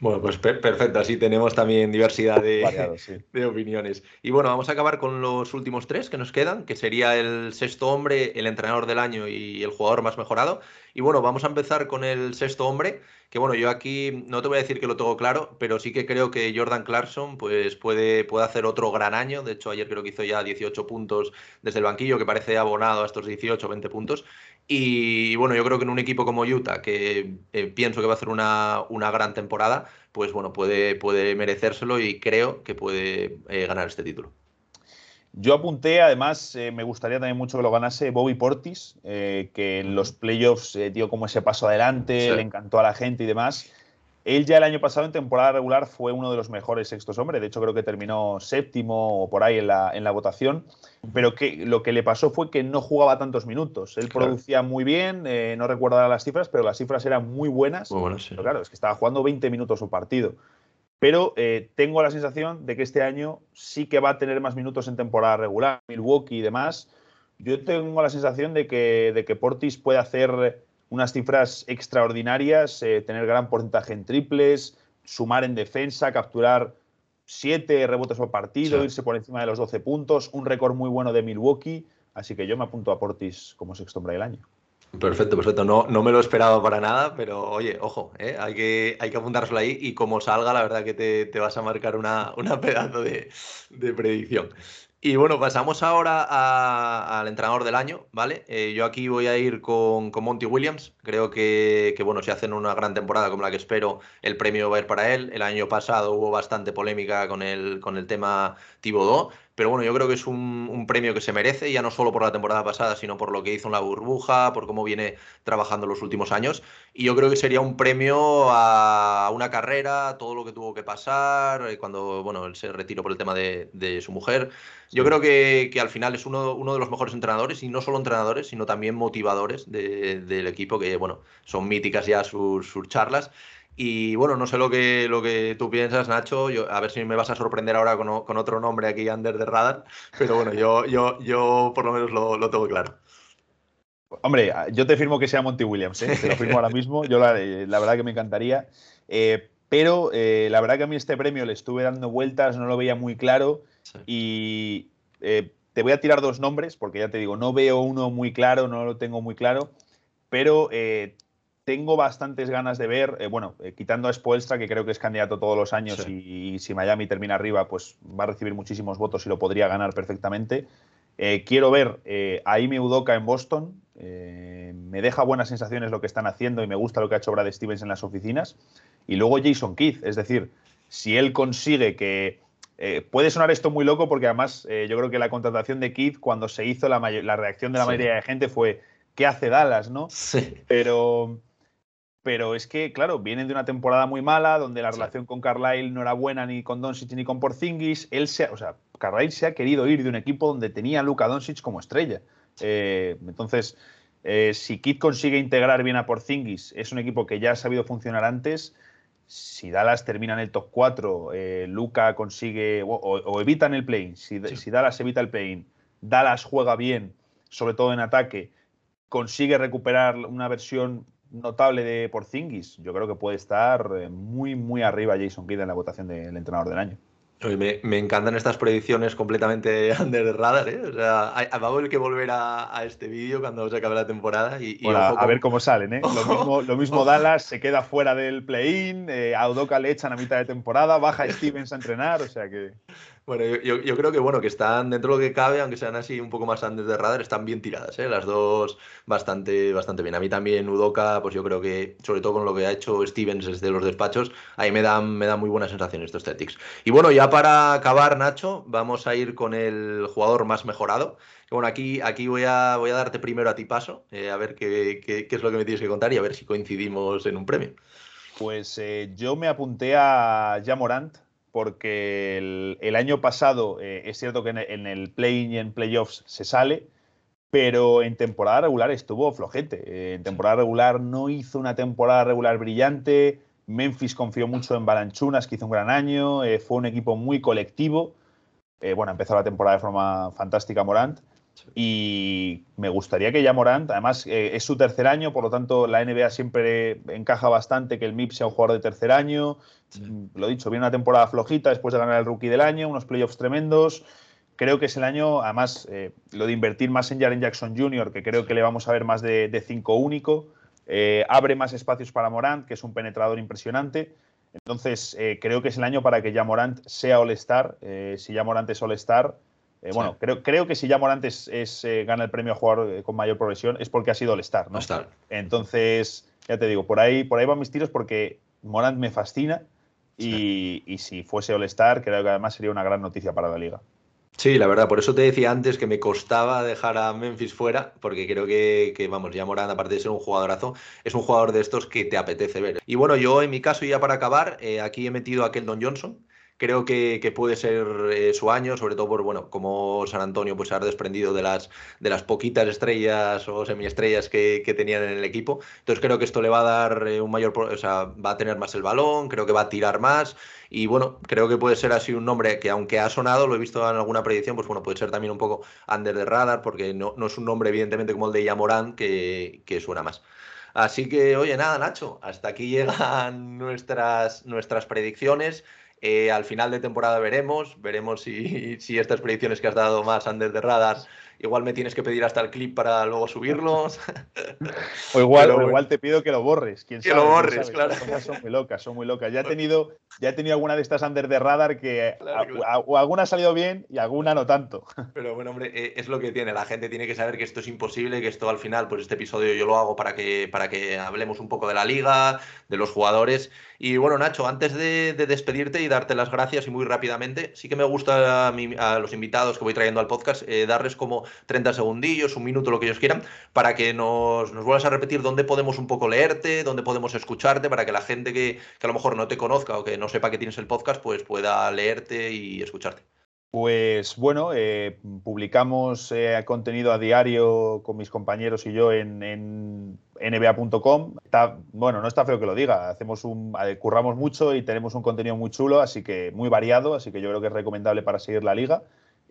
Bueno, pues per- perfecto, así tenemos también diversidad de, Variado, sí. de opiniones. Y bueno, vamos a acabar con los últimos tres que nos quedan, que sería el sexto hombre, el entrenador del año y el jugador más mejorado. Y bueno, vamos a empezar con el sexto hombre, que bueno, yo aquí no te voy a decir que lo tengo claro, pero sí que creo que Jordan Clarkson pues puede, puede hacer otro gran año. De hecho, ayer creo que hizo ya 18 puntos desde el banquillo, que parece abonado a estos 18 20 puntos. Y bueno, yo creo que en un equipo como Utah, que eh, pienso que va a hacer una, una, gran temporada, pues bueno, puede, puede merecérselo y creo que puede eh, ganar este título. Yo apunté, además, eh, me gustaría también mucho que lo ganase Bobby Portis, que en los playoffs dio como ese paso adelante, Sí. le encantó a la gente y demás. Él ya el año pasado en temporada regular fue uno de los mejores sextos hombres, de hecho creo que terminó séptimo o por ahí en la, en la votación, pero que lo que le pasó fue que no jugaba tantos minutos. Él Claro. producía muy bien, eh, no recuerdo las cifras, pero las cifras eran muy buenas. Muy bueno, sí. Pero claro, es que estaba jugando 20 minutos su partido. Pero eh, tengo la sensación de que este año sí que va a tener más minutos en temporada regular, Milwaukee y demás. Yo tengo la sensación de que, de que Portis puede hacer unas cifras extraordinarias, eh, tener gran porcentaje en triples, sumar en defensa, capturar siete rebotes por partido, Sí. irse por encima de los 12 puntos, un récord muy bueno de Milwaukee. Así que yo me apunto a Portis como sexto hombre del año. Perfecto, perfecto. No, no me lo esperaba para nada, pero oye, ojo, ¿eh? hay, que, hay que apuntárselo ahí y como salga, la verdad que te, te vas a marcar una, una pedazo de, de predicción. Y bueno, pasamos ahora al entrenador del año, ¿vale? Eh, yo aquí voy a ir con, con Monty Williams. Creo que, que, bueno, si hacen una gran temporada como la que espero, el premio va a ir para él. El año pasado hubo bastante polémica con el, con el tema Thibodeau, pero bueno, yo creo que es un, un premio que se merece, ya no solo por la temporada pasada, sino por lo que hizo en la burbuja, por cómo viene trabajando los últimos años. Y yo creo que sería un premio a una carrera, todo lo que tuvo que pasar, eh, cuando bueno, él se retiró por el tema de, de su mujer. Yo creo que, que al final es uno, uno, de los mejores entrenadores, y no solo entrenadores, sino también motivadores de, del equipo, que bueno, son míticas ya sus, sus charlas. Y bueno, no sé lo que, lo que tú piensas, Nacho. Yo, a ver si me vas a sorprender ahora con, con otro nombre aquí, under the radar. Pero bueno, yo, yo, yo por lo menos lo, lo tengo claro. Hombre, yo te firmo que sea Monty Williams, ¿eh? te lo firmo ahora mismo. Yo la, eh, la verdad que me encantaría. Eh, pero eh, la verdad que a mí este premio le estuve dando vueltas, no lo veía muy claro. Sí. Y te voy a tirar dos nombres, porque ya te digo, no veo uno muy claro, no lo tengo muy claro. Pero tengo bastantes ganas de ver, eh, bueno, eh, quitando a Spoelstra, que creo que es candidato todos los años, Sí. y, y si Miami termina arriba, pues va a recibir muchísimos votos y lo podría ganar perfectamente. Eh, quiero ver a Ime Udoka en Boston. Me deja buenas sensaciones lo que están haciendo y me gusta lo que ha hecho Brad Stevens en las oficinas. Y luego Jason Keith, es decir, si él consigue que. puede sonar esto muy loco porque además yo creo que la contratación de Keith, cuando se hizo, la, reacción de la Sí. mayoría de gente fue: ¿qué hace Dallas? ¿no? Sí. Pero, pero es que, claro, vienen de una temporada muy mala, donde la Sí. relación con Carlisle no era buena ni con Doncic ni con Porzingis. Él se, ha- o sea, Carlisle se ha querido ir de un equipo donde tenía a Luka Doncic como estrella. Eh, entonces, eh, si Kid consigue integrar bien a Porzingis, es un equipo que ya ha sabido funcionar antes. Si Dallas termina en el top 4, eh, Luca consigue o, o- o evitan el play-in. Si, Sí. si Dallas evita el play-in, Dallas juega bien, sobre todo en ataque, consigue recuperar una versión notable de Porzingis, yo creo que puede estar eh, muy, muy arriba Jason Kidd en la votación del entrenador del año. Me, me encantan estas predicciones completamente under the radar, ¿eh? O sea, va a haber que volver a, a este vídeo cuando se acabe la temporada y, a, ver cómo salen, ¿eh? Lo mismo, lo mismo Dallas se queda fuera del play-in, eh, a Udoka le echan a mitad de temporada, baja Stevens a entrenar, o sea que. Bueno, yo, creo que bueno, que están dentro de lo que cabe, aunque sean así un poco más under the radar, están bien tiradas, ¿eh? Las dos bastante, bastante bien. A mí también Udoka, pues yo creo que, sobre todo con lo que ha hecho Stevens desde los despachos, ahí me dan, me dan muy buena sensación estos Celtics. Y bueno, ya para acabar, Nacho, vamos a ir con el jugador más mejorado. Bueno, aquí, aquí voy, a, voy a darte primero a ti paso, eh, a ver qué, qué- qué es lo que me tienes que contar y a ver si coincidimos en un premio. Pues eh, yo me apunté a Jamorant porque el, el año pasado eh, es cierto que en el, en el play-in y en playoffs se sale, pero en temporada regular estuvo flojete. Eh, en temporada regular no hizo una temporada regular brillante. Memphis confió mucho en Balanchunas, que hizo un gran año. eh, fue un equipo muy colectivo. Eh, bueno, empezó la temporada de forma fantástica Morant. Y me gustaría que ya Morant, además eh, es su tercer año, por lo tanto la NBA siempre encaja bastante que el MIP sea un jugador de tercer año. Mm, Lo dicho, viene una temporada flojita después de ganar el rookie del año, unos playoffs tremendos. Creo que es el año, además, eh, lo de invertir más en Jaren Jackson Jr., que creo que le vamos a ver más de, de cinco único, eh, abre más espacios para Morant, que es un penetrador impresionante. Entonces, creo que es el año para que ya Morant sea All-Star. Si ya Morant es All-Star, Eh, bueno, creo, creo que si ya Morant es, eh, gana el premio a jugador eh, con mayor progresión es porque ha sido el star ¿no? All-Star. Entonces, ya te digo, por ahí, por ahí van mis tiros porque Morant me fascina y, y si fuese All-Star, creo que además sería una gran noticia para la liga. Sí, la verdad, por eso te decía antes que me costaba dejar a Memphis fuera, porque creo que, que, vamos, ya Morán, aparte de ser un jugadorazo, es un jugador de estos que te apetece ver. Y bueno, yo en mi caso, ya para acabar, eh, aquí he metido a Keldon Johnson, creo que, que puede ser eh, su año, sobre todo por, bueno, como San Antonio pues se ha desprendido de las, de las poquitas estrellas o semiestrellas que, que tenían en el equipo. Entonces creo que esto le va a dar eh, un mayor, o sea, va a tener más el balón, creo que va a tirar más y bueno, creo que puede ser así un nombre que aunque ha sonado, lo he visto en alguna predicción, pues bueno, puede ser también un poco under the radar porque no, no es un nombre evidentemente como el de Yamorán que, que suena más. Así que, oye, nada, Nacho, hasta aquí llegan nuestras, nuestras predicciones. Eh, al final de temporada veremos, veremos si, estas predicciones que has dado más under the radar, igual me tienes que pedir hasta el clip para luego subirlos. O igual, Pero, o igual te pido que lo borres. ¿Quién que sabe? lo borres, ¿Quién claro. Son, son, muy locas, son muy locas. Ya he tenido, ya he tenido alguna de estas under the radar que Claro, a- a- o alguna ha salido bien y alguna no tanto. Pero bueno, hombre, eh, es lo que tiene. La gente tiene que saber que esto es imposible, que esto al final, pues este episodio yo lo hago para que, para que hablemos un poco de la liga, de los jugadores. Y bueno, Nacho, antes de, de despedirte y darte las gracias y muy rápidamente, sí que me gusta a, mi- a los invitados que voy trayendo al podcast eh, darles como 30 segundillos, un minuto, lo que ellos quieran, para que nos, nos vuelvas a repetir dónde podemos un poco leerte, dónde podemos escucharte, para que la gente que, a lo mejor no te conozca o que no sepa que tienes el podcast, pues pueda leerte y escucharte. Pues bueno, eh, publicamos eh, contenido a diario con mis compañeros y yo en, en nba.com. Bueno, no está feo que lo diga. Hacemos un, eh, curramos mucho y tenemos un contenido muy chulo, así que muy variado, así que yo creo que es recomendable para seguir la liga.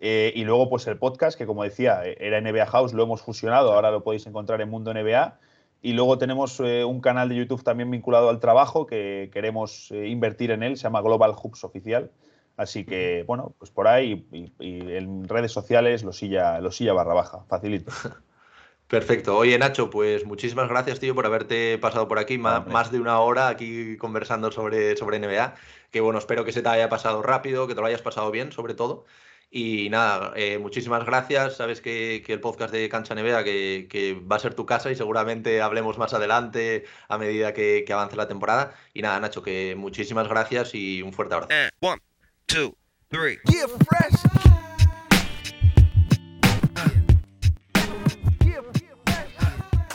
Eh, y luego, pues el podcast, que como decía, eh, era NBA House, lo hemos fusionado, ahora lo podéis encontrar en Mundo NBA. Y luego tenemos eh, un canal de YouTube también vinculado al trabajo que queremos eh, invertir en él, se llama Global Hubs Oficial. Así que, bueno, pues por ahí y, y en redes sociales, losilla, losilla barra baja, facilito. Perfecto. Oye, Nacho, pues muchísimas gracias, tío, por haberte pasado por aquí, más, más de una hora aquí conversando sobre, sobre NBA. Que bueno, espero que se te haya pasado rápido, que te lo hayas pasado bien, sobre todo. Y nada, eh, muchísimas gracias. Sabes que, que el podcast de Cancha NBA que, que va a ser tu casa y seguramente hablemos más adelante a medida que, que avance la temporada. Y nada, Nacho, que muchísimas gracias y un fuerte abrazo. And one, two, three. Yeah, fresh.